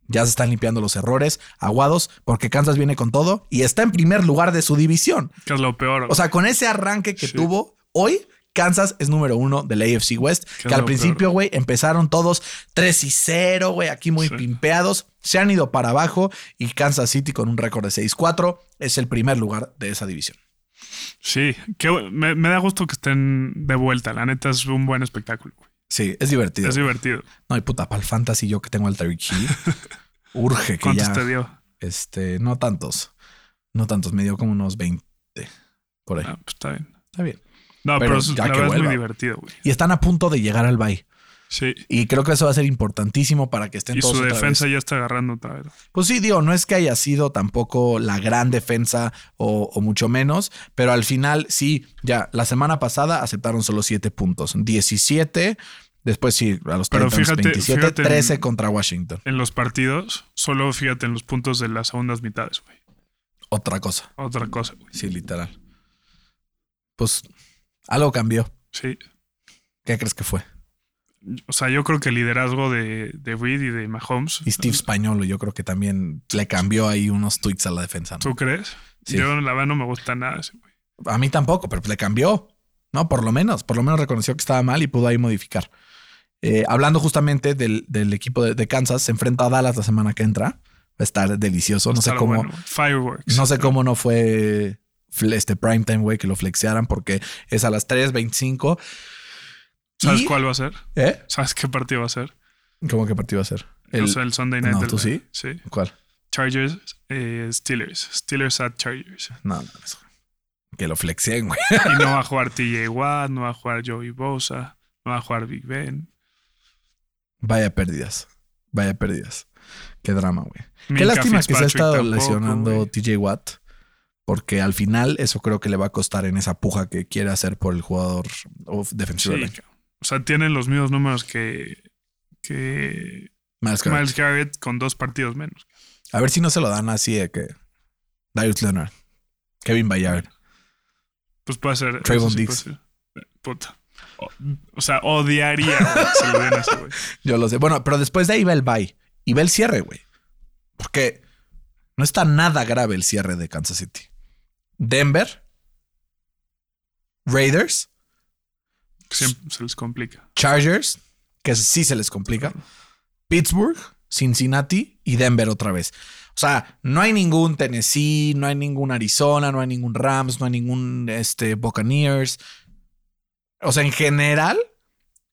ya se están limpiando los errores aguados porque Kansas viene con todo y está en primer lugar de su división? Que es lo peor. O sea, con ese arranque que Sí. tuvo hoy, Kansas es número uno del AFC West. Que al principio, güey, empezaron todos 3 y 0, güey, aquí muy Sí. pimpeados. Se han ido para abajo y Kansas City con un récord de 6-4 es el primer lugar de esa división. Sí, que me, me da gusto que estén de vuelta. La neta es un buen espectáculo. Sí, es divertido. Es divertido. No, y puta, para el fantasy yo que tengo al Tyreek Hill, urge que ¿Cuántos ya... te dio? Este, no tantos. No tantos, me dio como unos 20 por ahí. Ah, pues está bien. Está bien. No, Pero pero, es- ya la que es muy divertido, güey. Y están a punto de llegar al bye. Sí. Y creo que eso va a ser importantísimo para que estén Y todos su otra defensa vez. ya está agarrando otra vez. Pues sí, digo, no es que haya sido tampoco la gran defensa o, o mucho menos, pero al final sí, ya, la semana pasada aceptaron solo 7 puntos, 17, después sí, a los Pero Titans fíjate- 27, fíjate en- 13 contra Washington. En los partidos, solo fíjate en los puntos de las segundas mitades, güey. Otra cosa, Otra cosa, güey. sí, literal. Pues algo cambió. Sí. ¿Qué crees que fue? O sea, yo creo que el liderazgo de, de Reed y de Mahomes. Y Steve Spagnolo, yo creo que también le cambió ahí unos tweets a la defensa. ¿no? ¿Tú crees? Sí. Yo, la verdad, no me gusta nada ese, güey. A mí tampoco, pero le cambió. No, por lo menos, por lo menos reconoció que estaba mal y pudo ahí modificar. Eh, hablando justamente del, del equipo de, de Kansas, se enfrenta a Dallas la semana que entra. Va a estar delicioso. No sé cómo, bueno. Fireworks. no sé cómo no fue este primetime, güey, que lo flexearan porque es a las 3.25. ¿Sabes Y- cuál va a ser? ¿Eh? ¿Sabes qué partido va a ser? ¿Cómo qué partido va a ser? El, o sea, el Sunday Night. no, del- ¿tú sí? Sí. ¿Cuál? Chargers, eh, Steelers. Steelers at Chargers. No, no, eso. Que lo flexeen, güey. Y no va a jugar TJ Watt, no va a jugar Joey Bosa, no va a jugar Big Ben. Vaya pérdidas. Vaya pérdidas. Qué drama, güey. Qué lástima que se ha estado tampoco, lesionando. TJ Watt, porque al final eso creo que le va a costar en esa puja que quiere hacer por el jugador defensivo. Sí, del año. O sea, tienen los mismos números que, que Miles Garrett. Miles Garrett con dos partidos menos. A ver si no se lo dan así de que Darius Leonard, Kevin Bayard. Pues puede ser. Trayvon sí Diggs. ser. Eh, Puta. O, o sea, odiaría güey, se lo den güey. Yo lo sé. Bueno, pero después de ahí va el bye y va el cierre, güey. Porque no está nada grave el cierre de Kansas City. Denver, Raiders, Siempre se les complica. Chargers, que sí se les complica. Pittsburgh, Cincinnati y Denver otra vez. O sea, no hay ningún Tennessee, no hay ningún Arizona, no hay ningún Rams, no hay ningún este, Buccaneers. O sea, en general,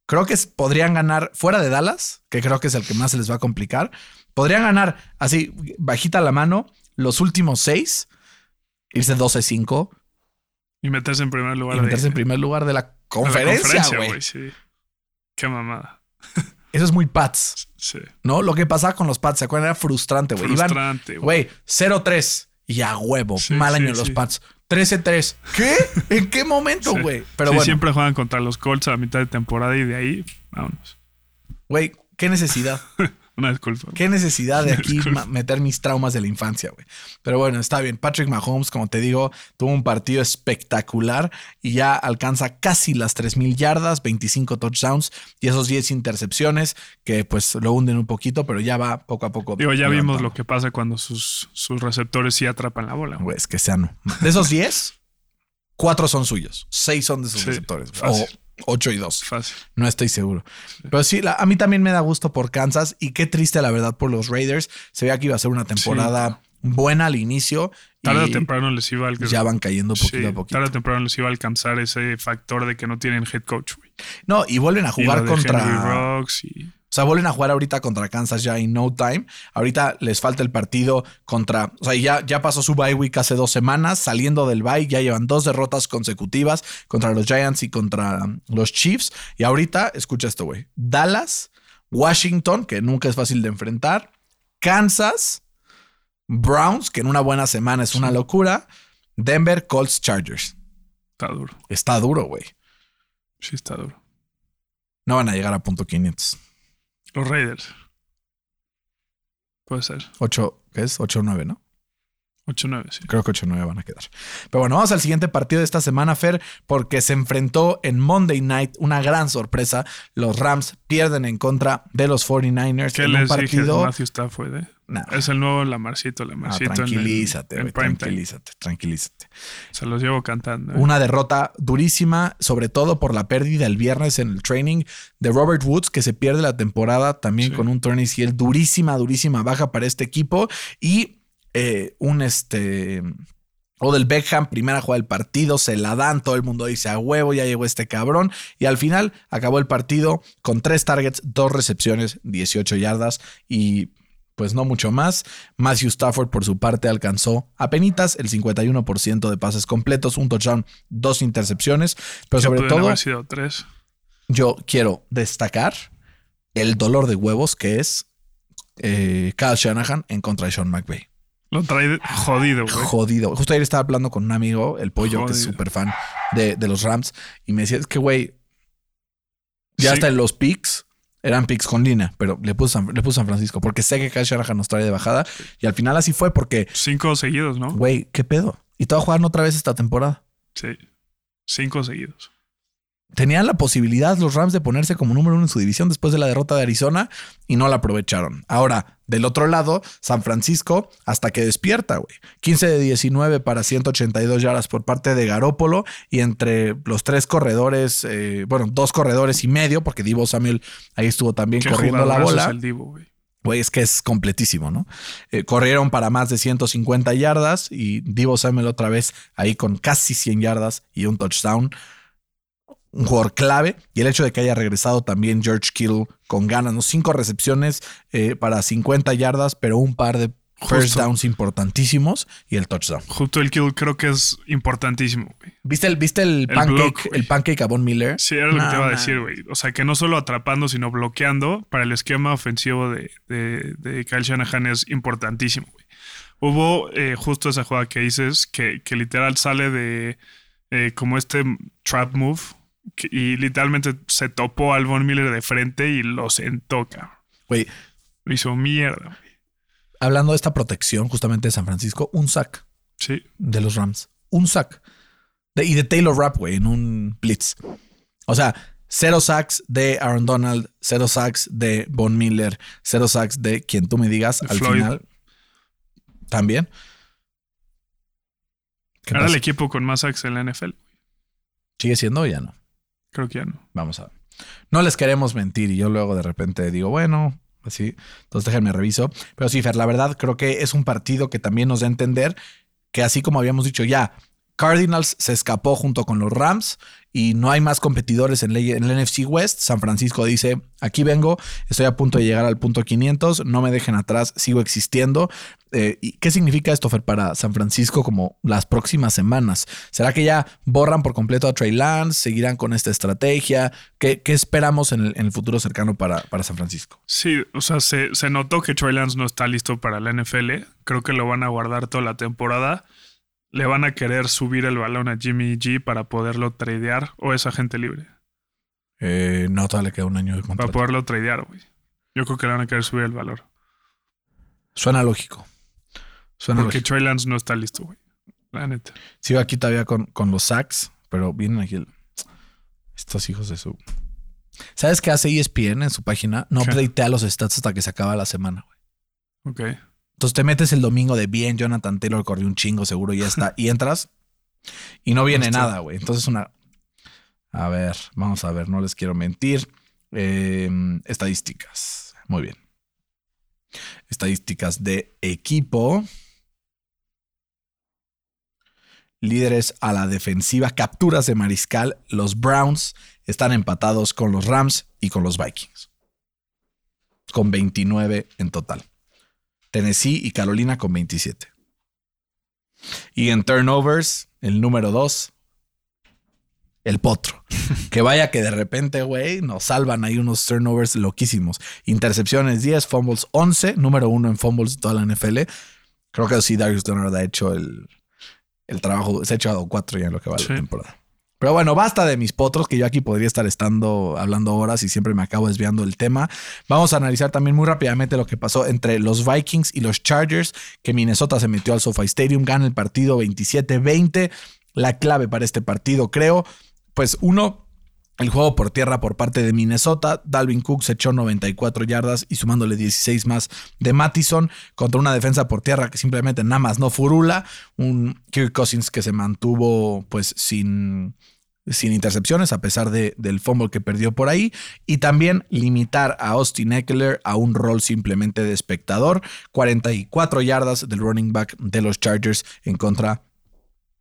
creo que podrían ganar fuera de Dallas, que creo que es el que más se les va a complicar. Podrían ganar así, bajita la mano, los últimos seis, irse 12-5 Y meterse en primer lugar y de- meterse en primer lugar de la de conferencia, güey. Sí. Qué mamada. Eso es muy Pats. Sí. ¿No? Lo que pasaba con los Pats, ¿se acuerdan? Era frustrante, güey. Frustrante, güey. güey, 0-3 y a huevo. Sí, mal sí, año los sí. Pats. 13-3. ¿Qué? ¿En qué momento, Sí. güey? Pero bueno, siempre juegan contra los Colts a la mitad de temporada y de ahí, vámonos. güey, qué necesidad. Una disculpa. Qué necesidad de aquí meter mis traumas de la infancia, güey. Pero bueno, está bien. Patrick Mahomes, como te digo, tuvo un partido espectacular y ya alcanza casi las 3.000 yardas, 25 touchdowns y esos 10 intercepciones que pues lo hunden un poquito, pero ya va poco a poco. Digo, ya vimos lo que pasa cuando sus, sus receptores sí atrapan la bola. güey. Es que sean. De esos 10, 4 son suyos, 6 son de sus Sí, receptores. O. 8 y 2. Fácil. No estoy seguro. Pero sí, la- a mí también me da gusto por Kansas y qué triste la verdad por los Raiders. Se veía que iba a ser una temporada buena al inicio Tarde o y temprano les iba al ya van cayendo poquito Sí, a poquito. tarde o temprano les iba a alcanzar ese factor de que no tienen head coach, güey. No, y vuelven a Y jugar Henry contra... Rocks y sea, vuelven a jugar ahorita contra Kansas ya en no time. Ahorita les falta el partido contra. O sea, ya, ya pasó su bye week hace dos semanas. Saliendo del bye, ya llevan dos derrotas consecutivas contra los Giants y contra los Chiefs. Y ahorita, escucha esto, güey: Dallas, Washington, que nunca es fácil de enfrentar, Kansas, Browns, que en una buena semana es una locura, Denver, Colts, Chargers. está duro. Está duro, güey. Sí, está duro. No van a llegar a punto 500. Los Raiders. Puede ser. 8, ¿qué es? 8-9, ¿no? 8-9, sí. Creo que 8-9 van a quedar. Pero bueno, vamos al siguiente partido de esta semana, Fer, porque se enfrentó en Monday Night una gran sorpresa. Los Rams pierden en contra de los 49ers ¿Qué en un les dije de partido. Matthew Stafford? eh? Nah, Es el nuevo Lamarcito, Lamarcito. en el- tranquilízate, en, prime time. tranquilízate, tranquilízate. Se los llevo cantando. eh. Una derrota durísima, sobre todo por la pérdida el viernes en el training de Robert Woods, que se pierde la temporada también Sí. con un ACL durísima, durísima baja para este equipo. Y eh, un este. Odell Beckham, primera jugada del partido, se la dan, todo el mundo dice a huevo, ya llegó este cabrón. Y al final acabó el partido con tres targets, dos recepciones, 18 yardas y pues no mucho más. Matthew Stafford por su parte alcanzó apenas el 51% de pases completos, un touchdown, dos intercepciones, pero sobre todo haber sido tres. yo quiero destacar el dolor de huevos que es eh, Kyle Shanahan en contra de Sean McVay. Lo trae jodido, güey. Jodido. Justo ayer estaba hablando con un amigo, el pollo, que es súper fan de, de los Rams, y me decía, es que, güey, ya Sí. hasta en los picks eran picks con línea, pero le puse, San, le puse San Francisco, porque sé que Kyle Shanahan nos trae de bajada, y al final así fue porque, Cinco seguidos, ¿no? güey, ¿qué pedo? Y te va a jugar otra vez esta temporada. Sí. Cinco seguidos. Tenían la posibilidad los Rams de ponerse como número uno en su división después de la derrota de Arizona y no la aprovecharon. Ahora, del otro lado, San Francisco hasta que despierta, güey. 15 de 19 para 182 yardas por parte de Garópolo y entre los tres corredores, eh, bueno, dos corredores y medio, porque Divo Samuel ahí estuvo también corriendo la bola. es el Divo, güey. Güey, es que es completísimo, ¿no? Eh, corrieron para más de 150 yardas y Divo Samuel otra vez ahí con casi 100 yardas y un touchdown. Un jugador clave. Y el hecho de que haya regresado también George Kittle con ganas, ¿no? Cinco recepciones eh, para 50 yardas, pero un par de first Justo. downs importantísimos y el touchdown. Justo el kill creo que es importantísimo, güey. ¿Viste el, viste el, El pancake, block, el pancake a Von Miller? Sí, era lo que te iba a decir, güey. O sea, que no solo atrapando, sino bloqueando para el esquema ofensivo de, de, de Kyle Shanahan es importantísimo, güey. Hubo eh, justo esa jugada que dices, que, que literal sale de eh, como este trap move y literalmente se topó al Von Miller de frente y lo sentó, cabrón. Güey, Lo hizo mierda, güey. hablando de esta protección justamente de San Francisco, un sack. Sí, de los Rams. Un sack. De- y de Taylor Rapp, güey, en un blitz. O sea, cero sacks de Aaron Donald, cero sacks de Von Miller, cero sacks de quien tú me digas De al Floyd. final. También. ¿Qué era pasa? el equipo con más sacks en la NFL. ¿Sigue siendo o ya no? Creo que ya no. Vamos a ver. No les queremos mentir y yo luego de repente digo, bueno, así. Entonces déjenme reviso. Pero sí, Fer, la verdad creo que es un partido que también nos da a entender que así como habíamos dicho ya, Cardinals se escapó junto con los Rams y no hay más competidores en, el NFC West. San Francisco dice, aquí vengo, estoy a punto de llegar al punto 500, no me dejen atrás, sigo existiendo. Eh, ¿y ¿Qué significa esto, para San Francisco como las próximas semanas? ¿Será que ya borran por completo a Trey Lance? ¿Seguirán con esta estrategia? ¿Qué, esperamos en el, futuro cercano para, para San Francisco? Sí, o sea, se, se notó que Trey Lance no está listo para la NFL. Creo que lo van a guardar toda la temporada. Le van a querer subir el balón a Jimmy G para poderlo tradear o es agente libre. Eh, no, todavía le queda un año de Para contrato. poderlo tradear, güey. Yo creo que le van a querer subir el valor. Suena lógico. Suena Porque lógico. Trey Lance no está listo, güey. La neta. Sigo aquí todavía con, con los sacks, pero vienen aquí el- estos hijos de su. ¿Sabes qué hace ESPN en su página? No ¿Qué? updatea los stats hasta que se acaba la semana. güey. Ok. Entonces te metes el domingo de bien, Jonathan Taylor corrió un chingo, seguro ya está. Y entras y no viene nada, güey. Entonces una... A ver, vamos a ver, no les quiero mentir. Eh, estadísticas. Muy bien. Estadísticas de equipo. Líderes a la defensiva, capturas de mariscal. Los Browns están empatados con los Rams y con los Vikings. Con 29 en total. Tennessee y Carolina con 27. Y en turnovers, el número 2, el potro. que vaya que de repente, güey, nos salvan ahí unos turnovers loquísimos. Intercepciones 10, fumbles 11, número 1 en fumbles de toda la NFL. Creo que sí, Darius Leonard ha hecho el, el trabajo. Se ha echado 4 ya en lo que va Sí. la temporada. Pero bueno, basta de mis potros, que yo aquí podría estar estando hablando horas y siempre me acabo desviando del tema. Vamos a analizar también muy rápidamente lo que pasó entre los Vikings y los Chargers, que Minnesota se metió al SoFi Stadium, gana el partido 27-20. La clave para este partido, creo, pues uno, el juego por tierra por parte de Minnesota. Dalvin Cook se echó 94 yardas y sumándole 16 más de Mattison contra una defensa por tierra que simplemente nada más no furula. Un Kirk Cousins que se mantuvo pues sin, sin intercepciones a pesar de, del fumble que perdió por ahí. Y también limitar a Austin Eckler a un rol simplemente de espectador. 44 yardas del running back de los Chargers en contra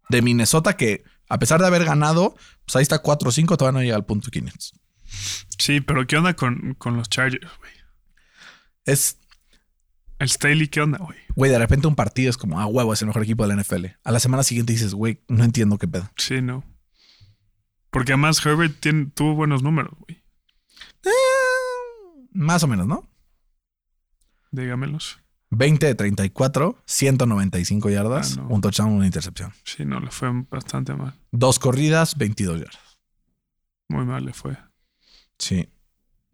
de Minnesota que a pesar de haber ganado, pues ahí está 4-5, todavía no llega al punto 500. Sí, pero ¿qué onda con, con los Chargers, güey? Es, El Staley, ¿qué onda, güey? güey, de repente un partido es como, ah, huevo, es el mejor equipo de la NFL. A la semana siguiente dices, güey, no entiendo qué pedo. Sí, no. Porque además Herbert tiene- tuvo buenos números, güey. Eh, más o menos, ¿no? Dígamelos. 20 de 34, 195 yardas, Ah, no. un touchdown, una intercepción. Sí, no, le fue bastante mal. Dos corridas, 22 yardas. Muy mal le fue. Sí.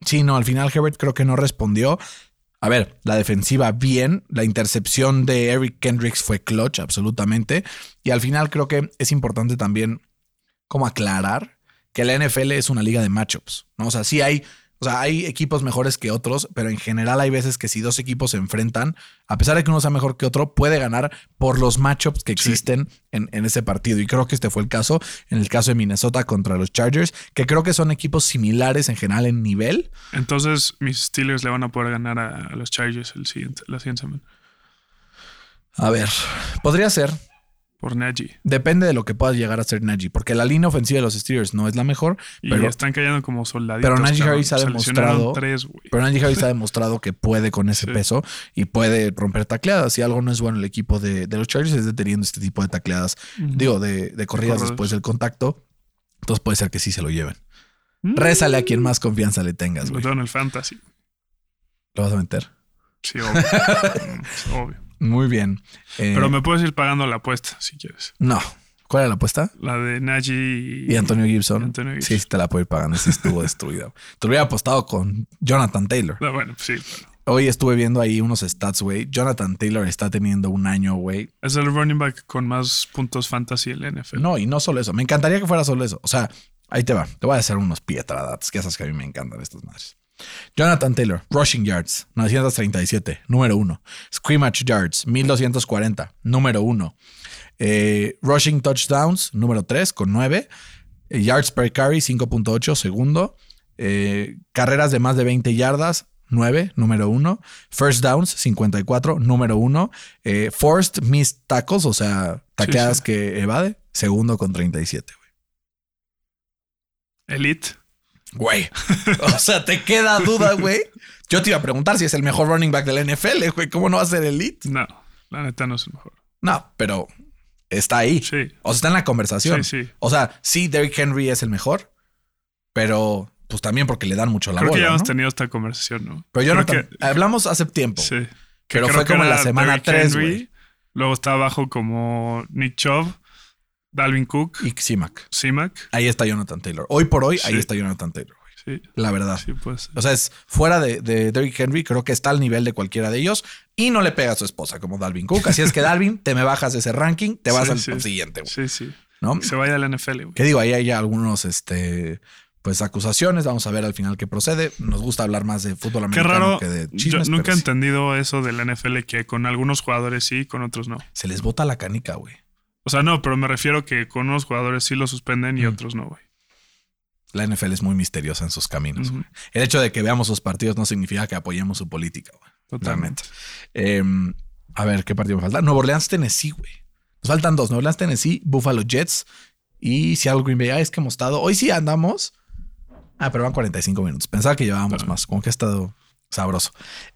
Sí, no, al final Herbert creo que no respondió. A ver, la defensiva bien, la intercepción de Eric Kendricks fue clutch, absolutamente. Y al final creo que es importante también como aclarar que la NFL es una liga de matchups, ¿no? O sea, sí hay, o sea, hay equipos mejores que otros, pero en general hay veces que si dos equipos se enfrentan, a pesar de que uno sea mejor que otro, puede ganar por los matchups que Sí. existen en, en ese partido. Y creo que este fue el caso, en el caso de Minnesota contra los Chargers, que creo que son equipos similares en general en nivel, Entonces, mis Steelers le van a poder ganar a, a los Chargers el siguiente, la siguiente semana. A ver, podría ser. Por Najee. Depende de lo que pueda llegar a ser Najee, porque la línea ofensiva de los Steelers no es la mejor, Y pero, están cayendo como soldaditos. pero Najee. Harris ha demostrado- tres, pero Najee Harris ha demostrado que puede con ese Sí. peso y puede romper tacleadas. Si algo no es bueno el equipo de, de los Chargers es deteniendo este tipo de tacleadas, digo, de, de corridas después del contacto. Entonces puede ser que sí se lo lleven. Mm. Rézale a quien más confianza le tengas, güey. en el fantasy. Lo vas a meter. Sí, obvio. Mm, obvio. Muy bien. Eh, Pero me puedes ir pagando la apuesta si quieres. No. ¿Cuál era la apuesta? La de Najee Y Antonio Gibson. y Antonio Gibson. Sí, sí te la puedo ir pagando. Sí estuvo destruida. Te lo hubiera apostado con Jonathan Taylor. No, bueno, sí, Hoy estuve viendo ahí unos stats, güey. Jonathan Taylor está teniendo un año, güey. es el running back con más puntos fantasy en la NFL. No, y no solo eso. Me encantaría que fuera solo eso. O sea, ahí te va. Te voy a hacer unos pietradatos, que esas que a mí me encantan estas madres. Jonathan Taylor, rushing yards, 937, número uno. Scrimmage yards, 1240, número uno. Eh, rushing touchdowns, número 3, con 9. Eh, yards per carry, 5.8, segundo. Eh, carreras de más de 20 yardas, 9, número 1. First downs, 54, número 1. Eh, forced missed tackles, o sea, tacleadas sí. que evade, segundo con 37. Elite. Güey. O sea, te queda duda, güey. Yo te iba a preguntar si es el mejor running back de la NFL, güey. ¿Cómo no va a ser elite? No, la neta no es el mejor. No, pero está ahí. Sí. O sea, está en la conversación. Sí, sí. O sea, sí, Derrick Henry es el mejor, pero pues también porque le dan mucho la Creo que ya hemos ¿no? tenido esta conversación, ¿no? Pero yo no Creo que- hablamos hace tiempo. Sí. Pero fue como en la semana Derrick 3, Henry. Luego está abajo como Nick Chubb, Dalvin Cook, Y C-Mac. C-Mac. Ahí está Jonathan Taylor. Hoy por hoy, ahí está Jonathan Taylor. Sí. La verdad. Sí, pues. O sea, es fuera de, de Derrick Henry, creo que está al nivel de cualquiera de ellos y no le pega a su esposa como Dalvin Cook. Así es que Dalvin, te me bajas de ese ranking, te vas al, siguiente, güey. Sí, sí. ¿No? Que Se vaya a la NFL, güey. ¿Qué digo? Ahí hay algunos, este, pues acusaciones. Vamos a ver al final qué procede. Nos gusta hablar más de fútbol Qué americano raro. que de Yo chismes. nunca he sí. entendido eso de la NFL que con algunos jugadores sí, con otros no. Se les bota la canica, güey. O sea, no, pero me refiero que con unos jugadores sí lo suspenden y Mm. otros no, güey. La NFL es muy misteriosa en sus caminos. Güey. El hecho de que veamos sus partidos no significa que apoyemos su política, güey. Totalmente. Eh, a ver, ¿qué partido me falta? Nueva Orleans, Tennessee, güey. Nos faltan dos. Nueva Orleans, Tennessee, Buffalo Jets y Seattle Green Bay. Ah, es que hemos estado. Hoy sí andamos. Ah, pero van 45 minutos. Pensaba que llevábamos más. Como que ha estado sabroso.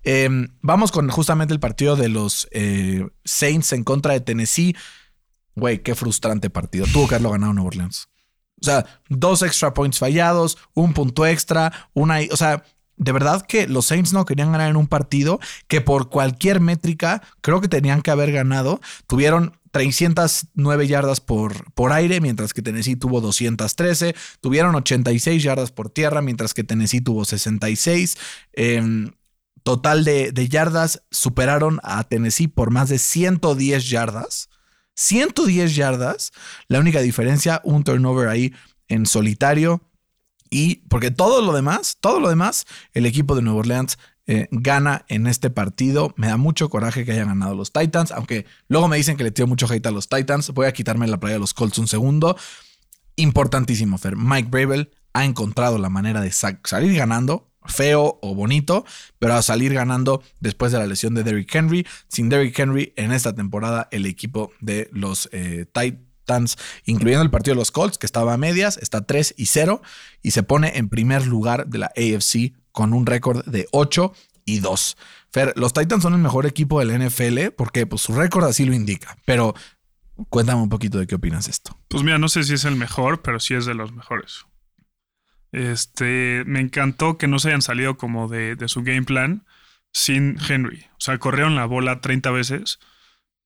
Eh, vamos con justamente el partido de los eh, Saints en contra de Tennessee. Güey, qué frustrante partido. Tuvo que haberlo ganado Nueva Orleans. O sea, dos extra points fallados, un punto extra, una. O sea, de verdad que los Saints no querían ganar en un partido que por cualquier métrica creo que tenían que haber ganado. Tuvieron 309 yardas por, por aire, mientras que Tennessee tuvo 213. Tuvieron 86 yardas por tierra, mientras que Tennessee tuvo 66. Em, total de, de yardas superaron a Tennessee por más de 110 yardas. 110 yardas. La única diferencia, un turnover ahí en solitario. Y porque todo lo demás, todo lo demás, el equipo de Nueva Orleans eh, gana en este partido. Me da mucho coraje que hayan ganado los Titans, aunque luego me dicen que le tiro mucho hate a los Titans. Voy a quitarme la playa de los Colts un segundo. Importantísimo, Fer. Mike Bravel ha encontrado la manera de sa- salir ganando, feo o bonito, pero a salir ganando después de la lesión de Derrick Henry. Sin Derrick Henry en esta temporada, el equipo de los eh, Titans, incluyendo el partido de los Colts, que estaba a medias, está 3 y 0 y se pone en primer lugar de la AFC con un récord de 8 y 2. Fer, los Titans son el mejor equipo del NFL porque pues, su récord así lo indica, pero cuéntame un poquito de qué opinas esto. Pues mira, no sé si es el mejor, pero sí es de los mejores. Este, me encantó que no se hayan salido como de, de su game plan sin Henry. O sea, corrieron la bola 30 veces,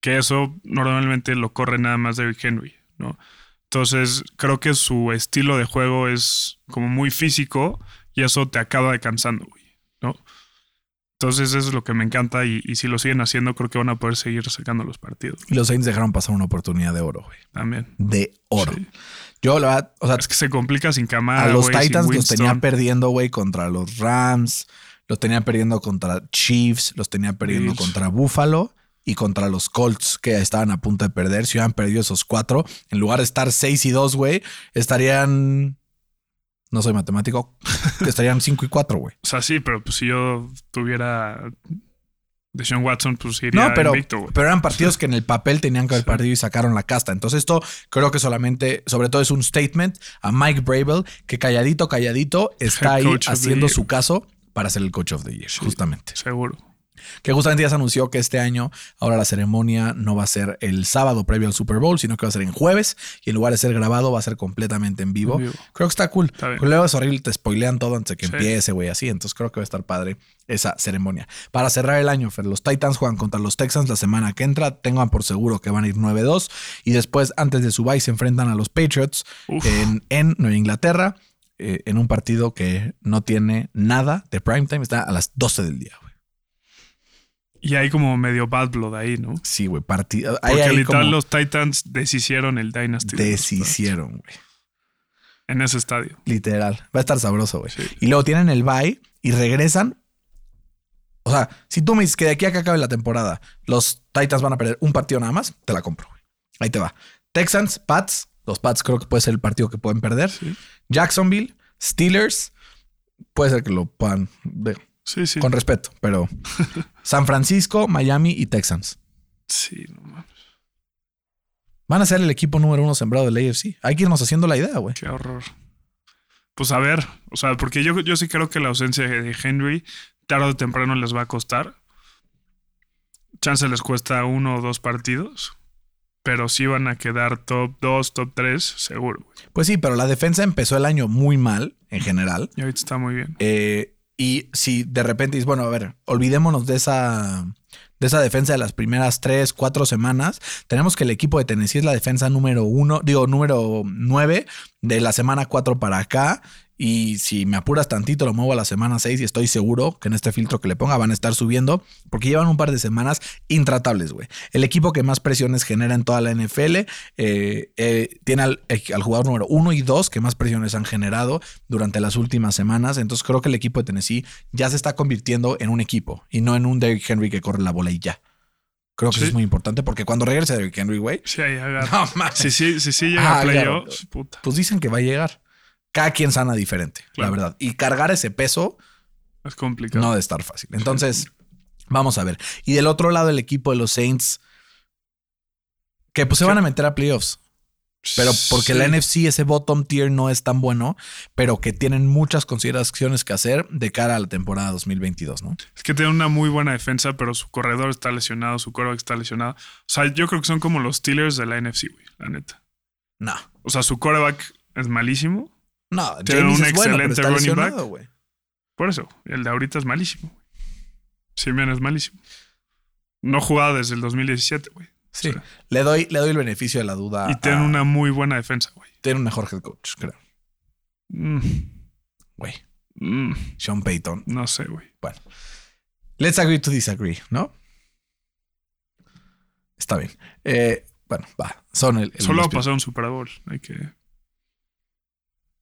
que eso normalmente lo corre nada más Derrick Henry, ¿no? Entonces, creo que su estilo de juego es como muy físico y eso te acaba cansando, güey, ¿no? Entonces, eso es lo que me encanta y, y si lo siguen haciendo, creo que van a poder seguir sacando los partidos Y los Saints dejaron pasar una oportunidad de oro, güey. también. De oro. Sí. Yo, la verdad, o sea, Es que se complica sin Camara. a los Titans los tenía perdiendo, güey, contra los Rams, los tenía perdiendo contra Chiefs, los tenía perdiendo contra Buffalo y contra los Colts que estaban a punto de perder. Si hubieran perdido esos cuatro, en lugar de estar 6 y 2, güey, estarían. No soy matemático, estarían 5 y 4, güey. O sea, sí, pero pues si yo tuviera Deshaun Watson, pues iría No, pero, invicto, güey. pero eran partidos que en el papel tenían que haber Sí. perdido y sacaron la casta. Entonces, esto creo que solamente, sobre todo, es un statement a Mike Bravel, que calladito, calladito, está ahí haciendo su caso para ser el coach of the year, justamente. Seguro. Que justamente ya se anunció que este año, ahora la ceremonia no va a ser el sábado previo al Super Bowl, sino que va a ser en jueves y en lugar de ser grabado, va a ser completamente en vivo. En vivo. Creo que está cool. Está Luego es horrible, te spoilean todo antes de que Sí. empiece, güey, así. Entonces creo que va a estar padre esa ceremonia. Para cerrar el año, Fer, los Titans juegan contra los Texans la semana que entra. Tengan por seguro que van a ir 9-2. Y después, antes de su bye, se enfrentan a los Patriots en, en Nueva Inglaterra, eh, en un partido que no tiene nada de primetime. Está a las 12 del día, güey. Y hay como medio bad blood ahí, ¿no? Sí, güey, partido. Porque Ahí hay literal como los Titans deshicieron el Dynasty. deshicieron, güey. En ese estadio. Literal. Va a estar sabroso, güey. Sí. Y luego tienen el bye y regresan. O sea, si tú me dices que de aquí a que acabe la temporada los Titans van a perder un partido nada más, te la compro. güey. Ahí te va. Texans, Pats. Los Pats creo que puede ser el partido que pueden perder. Sí. Jacksonville, Steelers. Puede ser que lo puedan. de- Sí, sí. Con respeto, pero San Francisco, Miami y Texans. Sí, no mames. Van a ser el equipo número uno sembrado del AFC. Hay que irnos haciendo la idea, güey. Qué horror. Pues a ver, o sea, porque yo, yo sí creo que la ausencia de Henry tarde o temprano les va a costar. Chance les cuesta uno o dos partidos, pero sí van a quedar top 2, top 3, seguro. güey. Pues sí, pero la defensa empezó el año muy mal en general. Y ahorita está muy bien. Eh, y si de repente dices, bueno, a ver, olvidémonos de esa, de esa defensa de las primeras tres, cuatro semanas. Tenemos que el equipo de Tennessee es la defensa número uno, digo, número nueve de la semana cuatro para acá. Y si me apuras tantito, lo muevo a la semana 6 y estoy seguro que en este filtro que le ponga van a estar subiendo porque llevan un par de semanas intratables, güey. El equipo que más presiones genera en toda la NFL eh, eh, tiene al, eh, al jugador número 1 y 2 que más presiones han generado durante las últimas semanas. Entonces creo que el equipo de Tennessee ya se está convirtiendo en un equipo y no en un Derrick Henry que corre la bola y ya. Creo que Sí. eso es muy importante porque cuando regrese Derrick Henry, güey, Sí, ahí agarra. no mames. Sí, sí, sí, sí, llega Ah, a playoffs. Pues dicen que va a llegar. Cada quien sana diferente, Claro. la verdad. Y cargar ese peso Es complicado. no de estar fácil. Entonces, vamos a ver. Y del otro lado, el equipo de los Saints, que pues se ¿Qué? van a meter a playoffs. Pero porque la. NFC, ese bottom tier no es tan bueno, pero que tienen muchas consideraciones que hacer de cara a la temporada 2022, ¿no? Es que tiene una muy buena defensa, pero su corredor está lesionado, su coreback está lesionado. O sea, yo creo que son como los Steelers de la NFC, güey, la neta. No. O sea, su coreback es malísimo. No, Tienen James un es bueno, pero excelente está running back. Por eso, el de ahorita es malísimo. Simeon es malísimo. No jugaba desde el 2017, güey. Sí. O sea, Le doy, le doy el beneficio de la duda. y tienen a- una muy buena defensa, güey. tienen un mejor head coach, creo. Mm, Güey. mm, Sean Payton. no sé, güey. Bueno. Let's agree to disagree, ¿no? Está bien. Eh, bueno, va. Son el. el Solo ha pasado un Super Bowl. Hay que.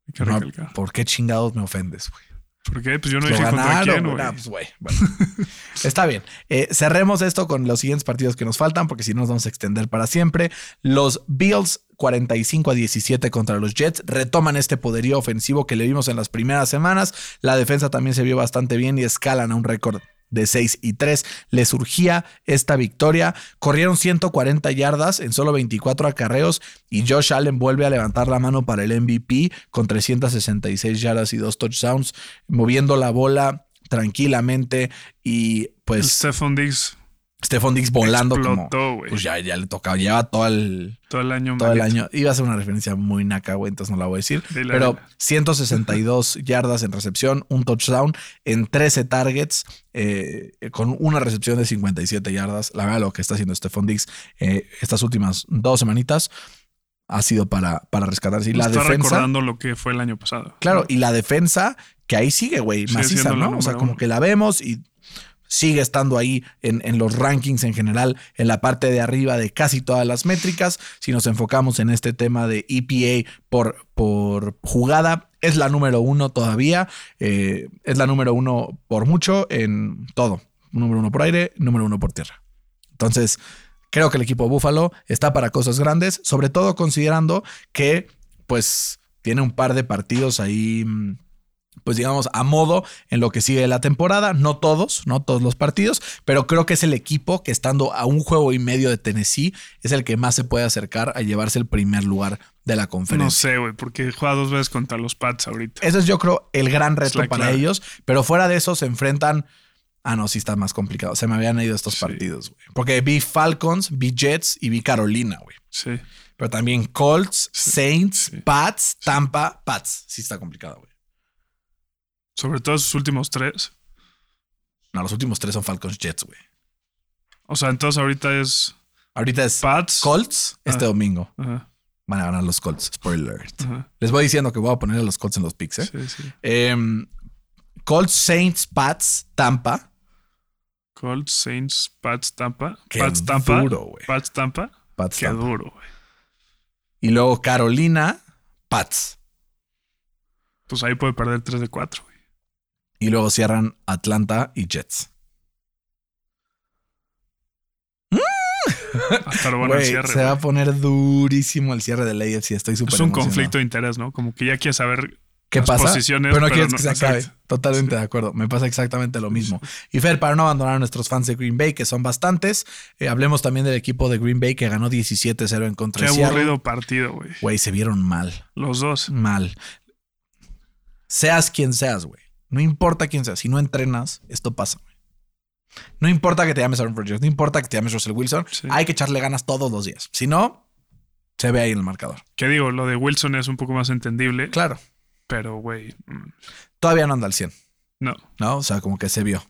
Hay que No, recalcar. ¿Por qué chingados me ofendes, güey? ¿Por qué? Pues yo no dije contra quién, güey. pues. Bueno. Está bien. Eh, cerremos esto con los siguientes partidos que nos faltan, porque si no nos vamos a extender para siempre. Los Bills 45 a 17 contra los Jets retoman este poderío ofensivo que le vimos en las primeras semanas. La defensa también se vio bastante bien y escalan a un récord de 6 y 3. Le surgía esta victoria. Corrieron 140 yardas en solo 24 acarreos y Josh Allen vuelve a levantar la mano para el MVP con 366 yardas y dos touchdowns, moviendo la bola tranquilamente y pues Stephon Diggs Stephon Diggs volando como explotó, güey. pues ya, ya le tocaba, lleva todo el, todo el año. todo el año. Iba a ser una referencia muy naca, güey, entonces no la voy a decir. Dile, Pero dile. 162 yardas en recepción, un touchdown en 13 targets, eh, con una recepción de 57 yardas. La verdad, lo que está haciendo Stephon Diggs eh, estas últimas dos semanitas ha sido para, para rescatarse. Y la está defensa. recordando lo que fue el año pasado. Claro, y la defensa que ahí sigue, güey, maciza, ¿no? O sea, como uno. que la vemos y sigue estando ahí en, en los rankings en general, en la parte de arriba de casi todas las métricas. Si nos enfocamos en este tema de EPA por, por jugada, es la número uno todavía. eh, es la número uno por mucho en todo. Número uno por aire, número uno por tierra. Entonces, creo que el equipo Búfalo está para cosas grandes, sobre todo considerando que, pues, tiene un par de partidos ahí, mm, pues digamos, a modo en lo que sigue la temporada. No todos, no todos los partidos, pero creo que es el equipo que estando a un juego y medio de Tennessee es el que más se puede acercar a llevarse el primer lugar de la No conferencia. sé, güey, porque juega dos veces contra los Pats ahorita. Eso es, yo creo, el gran reto para ellos, pero fuera de eso se enfrentan. Ah, no, sí está más complicado. Se me habían ido estos Sí. partidos, güey. Porque vi Falcons, vi Jets y vi Carolina, güey. Sí. Pero también Colts, Sí. Saints, Sí. Pats, Tampa, Pats. Sí está complicado, güey. Sobre todo sus últimos tres. No, los últimos tres son Falcons, Jets, güey. O sea, entonces ahorita es Ahorita es Pats. Colts este Ah. domingo. Ajá, Van a ganar los Colts. Spoiler alert. ajá. Les voy diciendo que voy a poner a los Colts en los picks, ¿eh? Sí, sí. Em, Colts, Saints, Pats, Tampa. Colts, Saints, Pats, Tampa. Qué Pats, Tampa. duro, güey. Pats, Tampa. Pats, Qué Tampa. duro, güey. Y luego Carolina, Pats. Pues ahí puede perder 3 de 4, güey. Y luego cierran Atlanta y Jets. Va bueno el Güey, cierre. se va a poner durísimo el cierre del AFC. Estoy súper Es un emocionado. conflicto de interés, ¿no? Como que ya quieres saber ¿Qué las pasa? posiciones, pero no pero quieres no- que se acabe. exacto. Totalmente de acuerdo. Me pasa exactamente lo mismo. Y Fer, para no abandonar a nuestros fans de Green Bay, que son bastantes, eh, hablemos también del equipo de Green Bay que ganó 17-0 en contra Qué de Seattle. aburrido partido, güey. Güey, se vieron mal. Los dos. Mal. Seas quien seas, güey. No importa quién seas. Si no entrenas, esto pasa. No importa que te llames Aaron Rodgers, no importa que te llames Russell Wilson, Sí. hay que echarle ganas todos los días. Si no, se ve ahí en el marcador. Que digo, lo de Wilson es un poco más entendible, Claro. pero, güey, mm, Todavía no anda al 100, no. ¿no? O sea, como que se vio.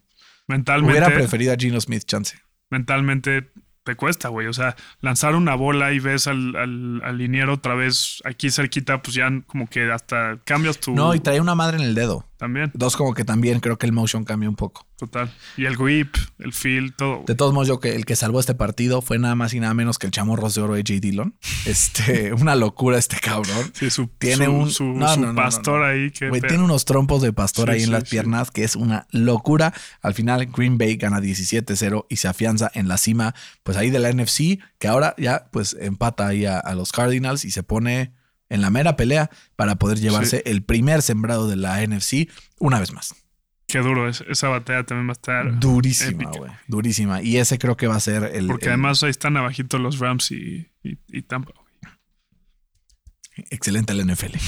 Mentalmente, Hubiera preferido a Gino Smith, chance. mentalmente te cuesta, güey. O sea, lanzar una bola y ves al, al, al liniero otra vez aquí cerquita, pues ya como que hasta cambias tu. No, y trae una madre en el dedo. También, Dos, como que también creo que el motion cambia un poco. total. Y el whip, el feel, todo. De todos modos, yo que el que salvó este partido fue nada más y nada menos que el chamorros de oro de J. Dillon. Este, una locura este cabrón. Sí, su, Tiene su- un- su, no, pastor ahí que tiene unos trompos de pastor Sí, ahí en sí, las piernas que es una locura. Al final, Green Bay gana 17-0 y se afianza en la cima, pues ahí de la NFC, que ahora ya pues empata ahí a, a los Cardinals y se pone en la mera pelea para poder llevarse el primer sembrado de la NFC una vez más. Qué duro es. Esa batalla también va a estar. Durísima, güey. Durísima. Y ese creo que va a ser el. Porque el- además ahí están abajito los Rams y, y, y Tampa. Excelente el NFL.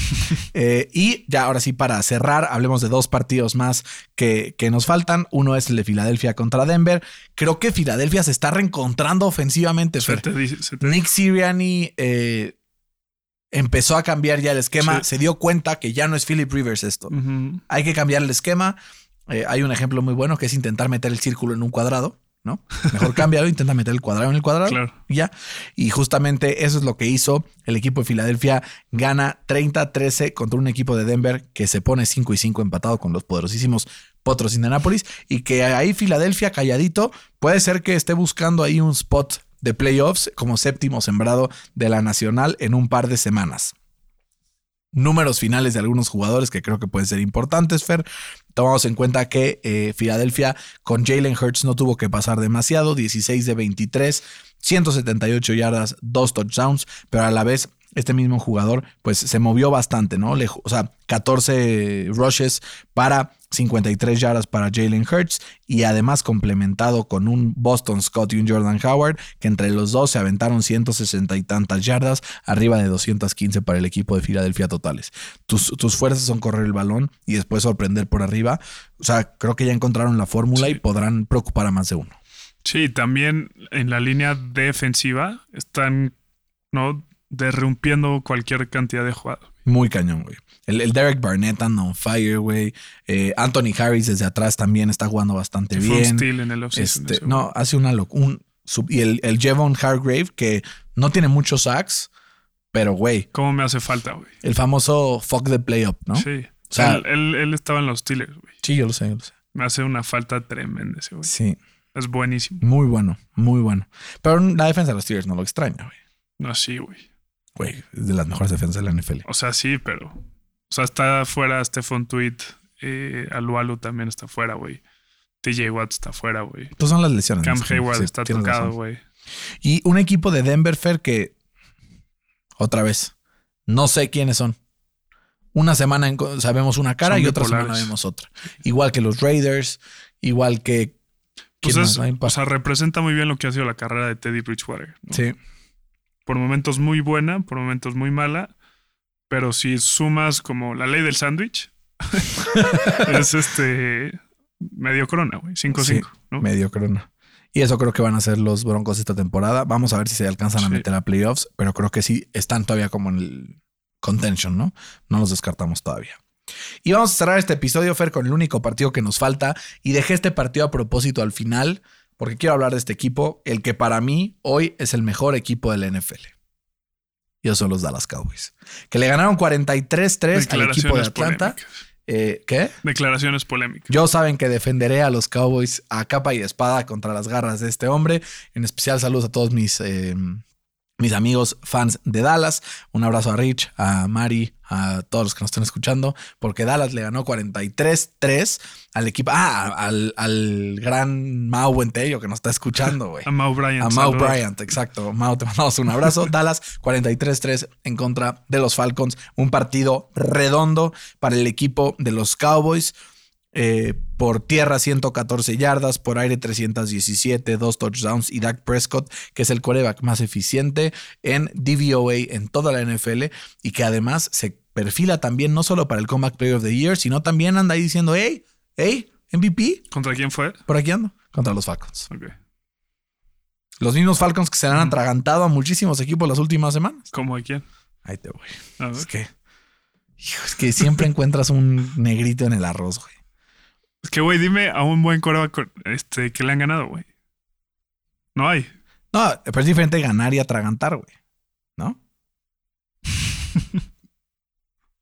Eh, y ya ahora sí, para cerrar, hablemos de dos partidos más que, que nos faltan. Uno es el de Filadelfia contra Denver. Creo que Filadelfia se está reencontrando ofensivamente. Se te dice- se te- Nick Sirianni eh, empezó a cambiar ya el esquema. Sí. Se dio cuenta que ya no es Philip Rivers esto. Hay que cambiar el esquema. Eh, hay un ejemplo muy bueno que es intentar meter el círculo en un cuadrado. ¿no? Mejor cámbialo, intenta meter el cuadrado en el cuadrado. Claro. y ya. Y justamente eso es lo que hizo el equipo de Filadelfia. Gana 30-13 contra un equipo de Denver que se pone 5 y 5 empatado con los poderosísimos Potros Indianapolis. Y que ahí Filadelfia calladito puede ser que esté buscando ahí un spot de playoffs como séptimo sembrado de la Nacional en un par de semanas. Números finales de algunos jugadores que creo que pueden ser importantes, Fer. Tomamos en cuenta que eh, Filadelfia con Jalen Hurts no tuvo que pasar demasiado, 16 de 23, 178 yardas, dos touchdowns, pero a la vez este mismo jugador pues se movió bastante, ¿no? Le- o sea, 14 rushes para 53 yardas para Jalen Hurts y además complementado con un Boston Scott y un Jordan Howard que entre los dos se aventaron 160 y tantas yardas, arriba de 215 para el equipo de Filadelfia totales. Tus, tus fuerzas son correr el balón y después sorprender por arriba. O sea, creo que ya encontraron la fórmula Sí. y podrán preocupar a más de uno. Sí, también en la línea defensiva están no derrumpiendo cualquier cantidad de jugadas. Muy cañón, güey. El, el Derek Barnett anda on fire, güey. Eh, Anthony Harris desde atrás también está jugando bastante fue un bien. steal en el. Este, no, hace una locura. Y el, el Jevon Hargrave, que no tiene muchos sacks, pero güey, ¿Cómo me hace falta, güey? el famoso fuck the play up, ¿no? Sí. O sea- él, él- él estaba en los Steelers, güey. Sí, yo lo sé, yo lo sé. Me hace una falta tremenda ese, güey. Sí, Es buenísimo. muy bueno, muy bueno. Pero la defensa de los Steelers no lo extraña, güey. No, sí, güey. Güey, es de las mejores defensas de la NFL. O sea, sí, pero. O sea, está fuera Stephon Tweet. Eh, Alualu también está fuera, güey. TJ Watt está fuera, güey. Pues son las lesiones. Cam Hayward sí, está tocado, güey. Y un equipo de Denver Fair que, otra vez, no sé quiénes son. Una semana sabemos una cara Son y otra semana vemos otra. Igual que los Raiders, igual que... Pues ¿quién es, o sea, representa muy bien lo que ha sido la carrera de Teddy Bridgewater. ¿no? Sí, Por momentos muy buena, por momentos muy mala. Pero si sumas como la ley del sándwich, es este medio corona, güey. 5-5, Sí, ¿no? medio crona. Y eso creo que van a ser los Broncos esta temporada. Vamos a ver si se alcanzan a meter a playoffs, pero creo que sí están todavía como en el contention, ¿no? No los descartamos todavía. Y vamos a cerrar este episodio, Fer, con el único partido que nos falta. Y dejé este partido a propósito al final, porque quiero hablar de este equipo, el que para mí hoy es el mejor equipo de la NFL. Y esos son los Dallas Cowboys. Que le ganaron 43-3 al equipo de Atlanta. Eh, ¿Qué? Declaraciones polémicas. Yo saben que defenderé a los Cowboys a capa y espada contra las garras de este hombre. En especial saludos a todos mis, eh, mis amigos fans de Dallas. Un abrazo a Rich, a Mari, a todos los que nos están escuchando, porque Dallas le ganó 43-3 al equipo, ah, al, al gran Mau Buentello que nos está escuchando, güey. A Mau Bryant. A Mau saludos. Bryant, exacto. Mau, te mandamos un abrazo. Dallas 43-3 en contra de los Falcons. Un partido redondo para el equipo de los Cowboys. Eh, por tierra 114 yardas, por aire 317, dos touchdowns y Dak Prescott, que es el quarterback más eficiente en DVOA en toda la NFL y que además se perfila también no solo para el Comeback Player of the Year, sino también anda ahí diciendo, hey, hey, MVP, ¿Contra quién fue? por aquí ando, contra los Falcons. Los mismos Falcons que se le han atragantado a muchísimos equipos las últimas semanas. ¿Cómo de quién? Ahí te voy. A ver. Es que, hijo, es que siempre encuentras un negrito en el arroz, güey. Es que, güey, dime a un buen coreback este, que le han ganado, güey. No hay. No, pero es diferente ganar y atragantar, güey. ¿No?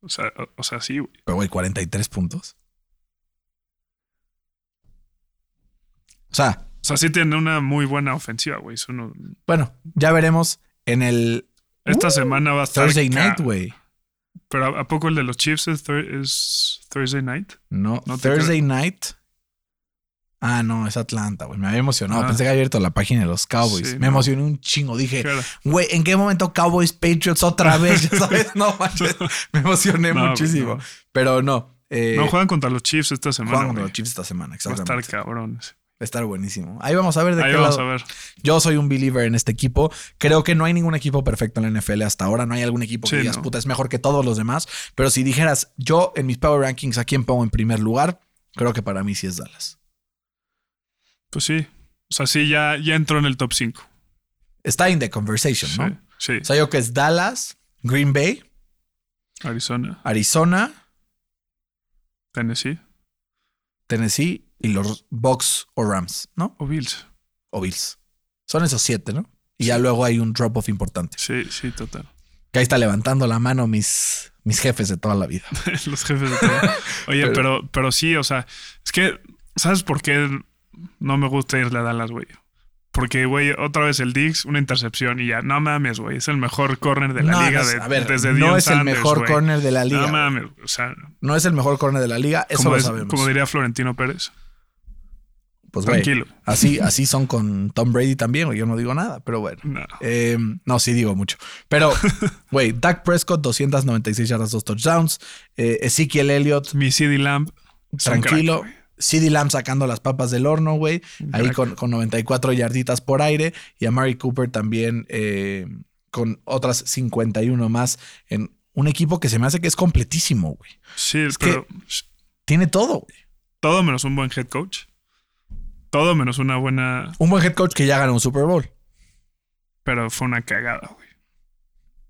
O sea, o, o sea, sí, güey. Pero, güey, 43 puntos. O sea, O sea, sí tiene una muy buena ofensiva, güey. No- bueno, ya veremos en el Esta Uh, semana va a estar. Thursday night, güey. Pero ¿a, poco el de los Chiefs es, Thur- es Thursday night? No, No Thursday night. Ah, no, es Atlanta, güey. Me había emocionado. Ah. Pensé que había abierto la página de los Cowboys. Sí, Me no. emocioné un chingo. Dije, güey, ¿en qué momento Cowboys Patriots otra vez? Ya sabes, no manches. Me emocioné No, muchísimo. no. Pero no. eh, no juegan contra los Chiefs esta semana. juegan contra los Chiefs esta semana, Va a exactamente. estar cabrón. Ese. Va a estar buenísimo. Ahí vamos a ver de Ahí qué vamos lado- a ver. Yo soy un believer en este equipo. Creo que no hay ningún equipo perfecto en la NFL hasta ahora. No hay algún equipo que Sí, digas, no. puta, es mejor que todos los demás. Pero si dijeras, yo en mis Power Rankings, ¿a quién pongo en primer lugar? Creo que para mí sí es Dallas. Pues sí. O sea, sí, ya, ya entró en el top 5. Está in the conversation, Sí, ¿no? sí. O sea, yo que es Dallas, Green Bay, Arizona, Arizona, Tennessee Tennessee y los Bucks o Rams, ¿no? o Bills. O Bills. Son esos siete, ¿no? Y ya luego hay un drop-off importante. Sí, sí, total. Que ahí está levantando la mano mis, mis jefes de toda la vida. los jefes de todo. Oye, Pero- pero, pero, sí, o sea, es que, ¿sabes por qué no me gusta irle a Dallas, güey? Porque, güey, otra vez el Diggs, una intercepción y ya, no mames, güey, es el mejor corner de la No, liga de, a ver, desde no es el mejor güey. corner de la liga. No mames, o sea, No es el mejor corner de la liga, eso lo es- sabemos. como diría Florentino Pérez. pues, tranquilo. así, así son con Tom Brady también, güey. Yo no digo nada, pero bueno. No. Eh, no, sí digo mucho. Pero, güey, Dak Prescott, 296 yardas, dos touchdowns. Eh, Ezekiel Elliott, Mi CD Lamb. tranquilo. crack, CeeDee Lamb sacando las papas del horno, güey. Ahí con, con 94 yarditas por aire. Y a Mary Cooper también eh, con otras 51 más en un equipo que se me hace que es completísimo, güey. Sí, Es pero Tiene todo, güey. todo menos un buen head coach. Todo menos una buena. Un buen head coach que ya ganó un Super Bowl. Pero fue una cagada, güey.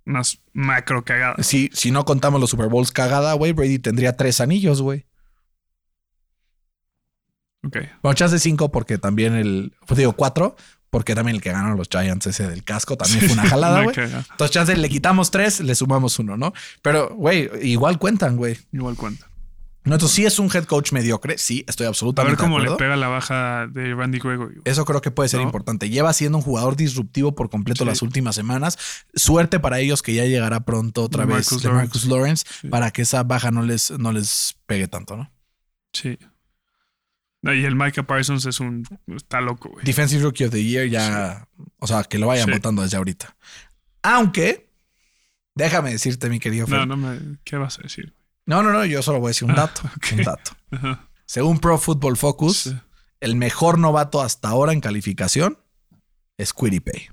Unas macro cagadas. Si, si no contamos los Super Bowls cagada, güey, Brady tendría tres anillos, güey. Ok. Bueno, chance cinco porque también el... Pues digo cuatro porque también el que ganó los Giants ese del casco también fue una jalada, güey. Entonces chance le quitamos tres, le sumamos uno, ¿no? Pero, güey, igual cuentan, güey. Igual cuenta. No, entonces sí es un head coach mediocre, sí, estoy A absolutamente ver cómo de le pega la baja de Randy Gregory. Eso creo que puede ser ¿No? importante. Lleva siendo un jugador disruptivo por completo Sí. las últimas semanas. Suerte para ellos que ya llegará pronto otra De vez Marcus de Marcus Lawrence Sí. para que esa baja no les, no les pegue tanto, ¿no? Sí. No, Y el Micah Parsons es un. Está loco, güey. Defensive Rookie of the Year ya, o sea, que lo vayan Sí. votando desde ahorita. Aunque, déjame decirte, mi querido Fer. No, no me. ¿Qué vas a decir? No, no, no, yo solo voy a decir un Ah, dato. Un dato. Ajá. Según Pro Football Focus, Sí. el mejor novato hasta ahora en calificación es Pay.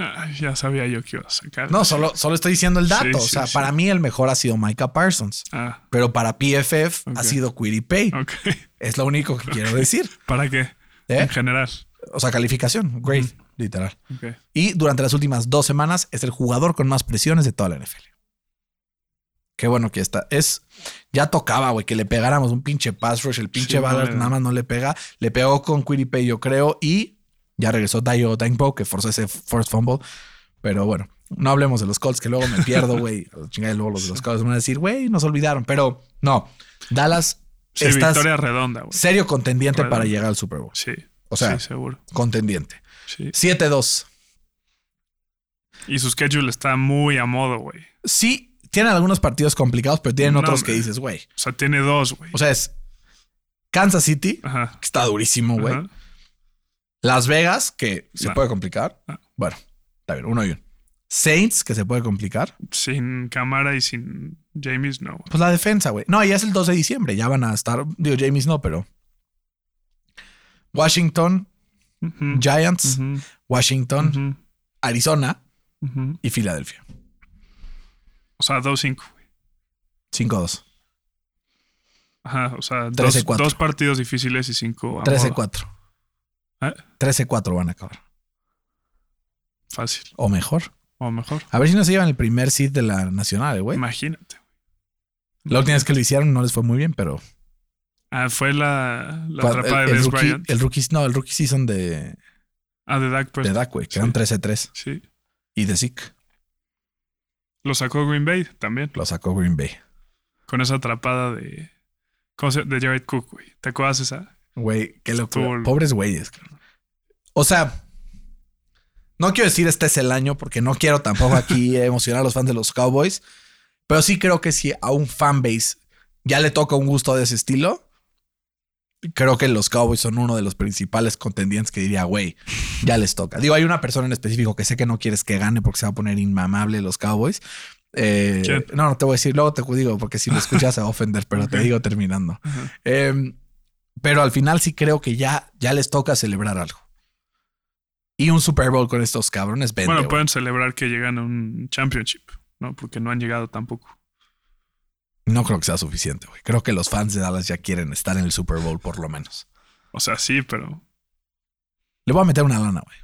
Ah, ya sabía yo que iba a sacar. No, solo, solo estoy diciendo el dato. Sí, o sea, sí. para mí el mejor ha sido Micah Parsons. Ah, Pero para PFF ha sido Pay. ok. Es lo único que quiero decir. ¿Para qué? ¿eh? En general. O sea, calificación. Great, literal. Y durante las últimas dos semanas es el jugador con más presiones de toda la NFL. Qué bueno que está. Es. Ya tocaba, güey, que le pegáramos un pinche pass rush. El pinche Ballard nada más no le pega. Le pegó con Pay, yo creo. Y ya regresó Dayo Dankbo, que forzó ese first fumble. Pero bueno, no hablemos de los Colts, que luego me pierdo, güey. Chingada, luego los de los Colts van a decir, güey, nos olvidaron. Pero no, Dallas Sí, estás victoria redonda, güey. serio contendiente para llegar al Super Bowl. Sí. O sea, sí, seguro. contendiente. Sí. 7-2. Y su schedule está muy a modo, güey. Sí, tienen algunos partidos complicados, pero tienen No, otros que dices, güey. O sea, tiene dos, güey. O sea, es Kansas City, Ajá. que está durísimo, güey. Las Vegas, que se No. puede complicar. Ah. Bueno, está bien, uno y uno. Saints, que se puede complicar. Sin cámara y sin James, no. Pues la defensa, güey. No, ya es el 2 de diciembre. Ya van a estar. Digo, James no, pero. Washington, Ujú. Giants, Ujú. Washington, Ujú. Arizona Ujú. y Filadelfia. O sea, 2-5, güey. 5-2. Ajá, o sea, dos, 13-4. dos partidos difíciles y cinco a 13-4. ¿Eh? 13-4 van a acabar. Fácil. O mejor. O mejor. A ver si no se llevan el primer seed de la nacional, güey. Imagínate. La última vez que lo hicieron no les fue muy bien, pero. Ah, fue la, la atrapada el, de el rookie, Bryant. el rookie, no, el rookie season de. Ah, de Dak pues. de Dak, güey, que eran Sí. 13-3. Sí. Y de Zeke Lo sacó Green Bay también. lo sacó Green Bay. Con esa atrapada de. ¿Cómo se De Jared Cook, güey. ¿Te acuerdas esa? Güey, qué locura. Estuvo- Pobres güeyes. O sea, no quiero decir este es el año porque no quiero tampoco aquí emocionar a los fans de los Cowboys, pero sí creo que si a un fanbase ya le toca un gusto de ese estilo, creo que los Cowboys son uno de los principales contendientes que diría, güey, ya les toca. Digo, hay una persona en específico que sé que no quieres que gane porque se va a poner inmamable los Cowboys. Eh, no, no te voy a decir, luego te digo porque si lo escuchas se va a ofender, pero te digo terminando. Eh, pero al final sí creo que ya, ya les toca celebrar algo. Y un Super Bowl con estos cabrones vende. Bueno, pueden celebrar que llegan a un championship, ¿no? Porque no han llegado tampoco. No creo que sea suficiente, güey. Creo que los fans de Dallas ya quieren estar en el Super Bowl por lo menos. O sea, sí, pero. Le voy a meter una lana, güey.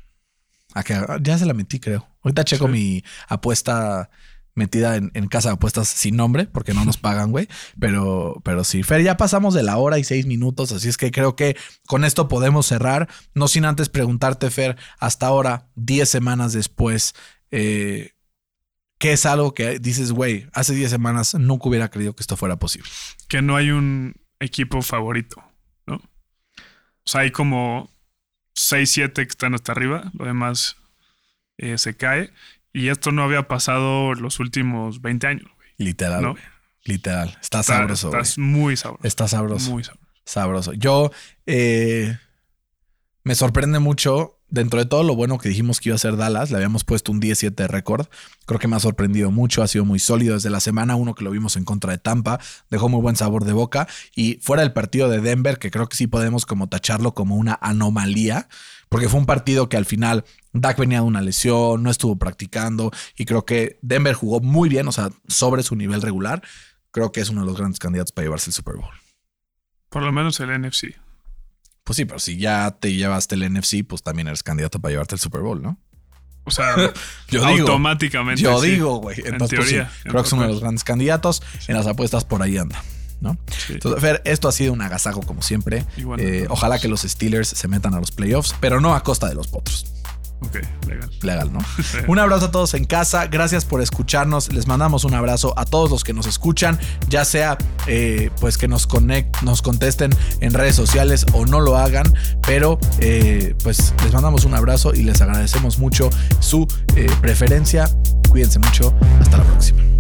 Ya se la metí, creo. Ahorita checo Sí. mi apuesta metida en, casa de apuestas sin nombre, porque no nos pagan, güey. Pero, pero sí, Fer, ya pasamos de la hora y seis minutos, así es que creo que con esto podemos cerrar. No sin antes preguntarte, Fer, hasta ahora, 10 semanas después, eh, ¿qué es algo que dices, güey, hace 10 semanas nunca hubiera creído que esto fuera posible? Que no hay un equipo favorito, ¿no? O sea, hay como 6, 7 que están hasta arriba. Lo demás eh, se cae. Y esto no había pasado los últimos 20 años, güey. Literal, No. güey. Literal. Está, Está- sabroso, güey. Estás muy sabroso. Está sabroso. Muy sabroso. Sabroso. Yo eh, me sorprende mucho. Dentro de todo lo bueno que dijimos que iba a ser Dallas, le habíamos puesto un 17 de récord. Creo que me ha sorprendido mucho. Ha sido muy sólido desde la semana uno que lo vimos en contra de Tampa. Dejó muy buen sabor de boca. Y fuera del partido de Denver, que creo que sí podemos como tacharlo como una anomalía, porque fue un partido que al final Dak venía de una lesión, no estuvo practicando. Y creo que Denver jugó muy bien, o sea, sobre su nivel regular. Creo que es uno de los grandes candidatos para llevarse el Super Bowl. Por lo menos el NFC. Pues sí, pero si ya te llevaste el NFC, pues también eres candidato para llevarte el Super Bowl, ¿no? O sea, Yo digo, automáticamente. yo sí. digo, güey. En Entonces, pues, sí, teoría, en creo que es uno de los grandes candidatos. En las apuestas por ahí anda, ¿no? Entonces, Fer, esto ha sido un agasajo como siempre. Eh, ojalá que los Steelers se metan a los playoffs, pero no a costa de los potros. Ok, legal. Legal, ¿no? Un abrazo a todos en casa. Gracias por escucharnos. Les mandamos un abrazo a todos los que nos escuchan, ya sea eh, pues que nos, nos contesten en redes sociales o no lo hagan. Pero eh, pues les mandamos un abrazo y les agradecemos mucho su eh, preferencia. Cuídense mucho. Hasta la próxima.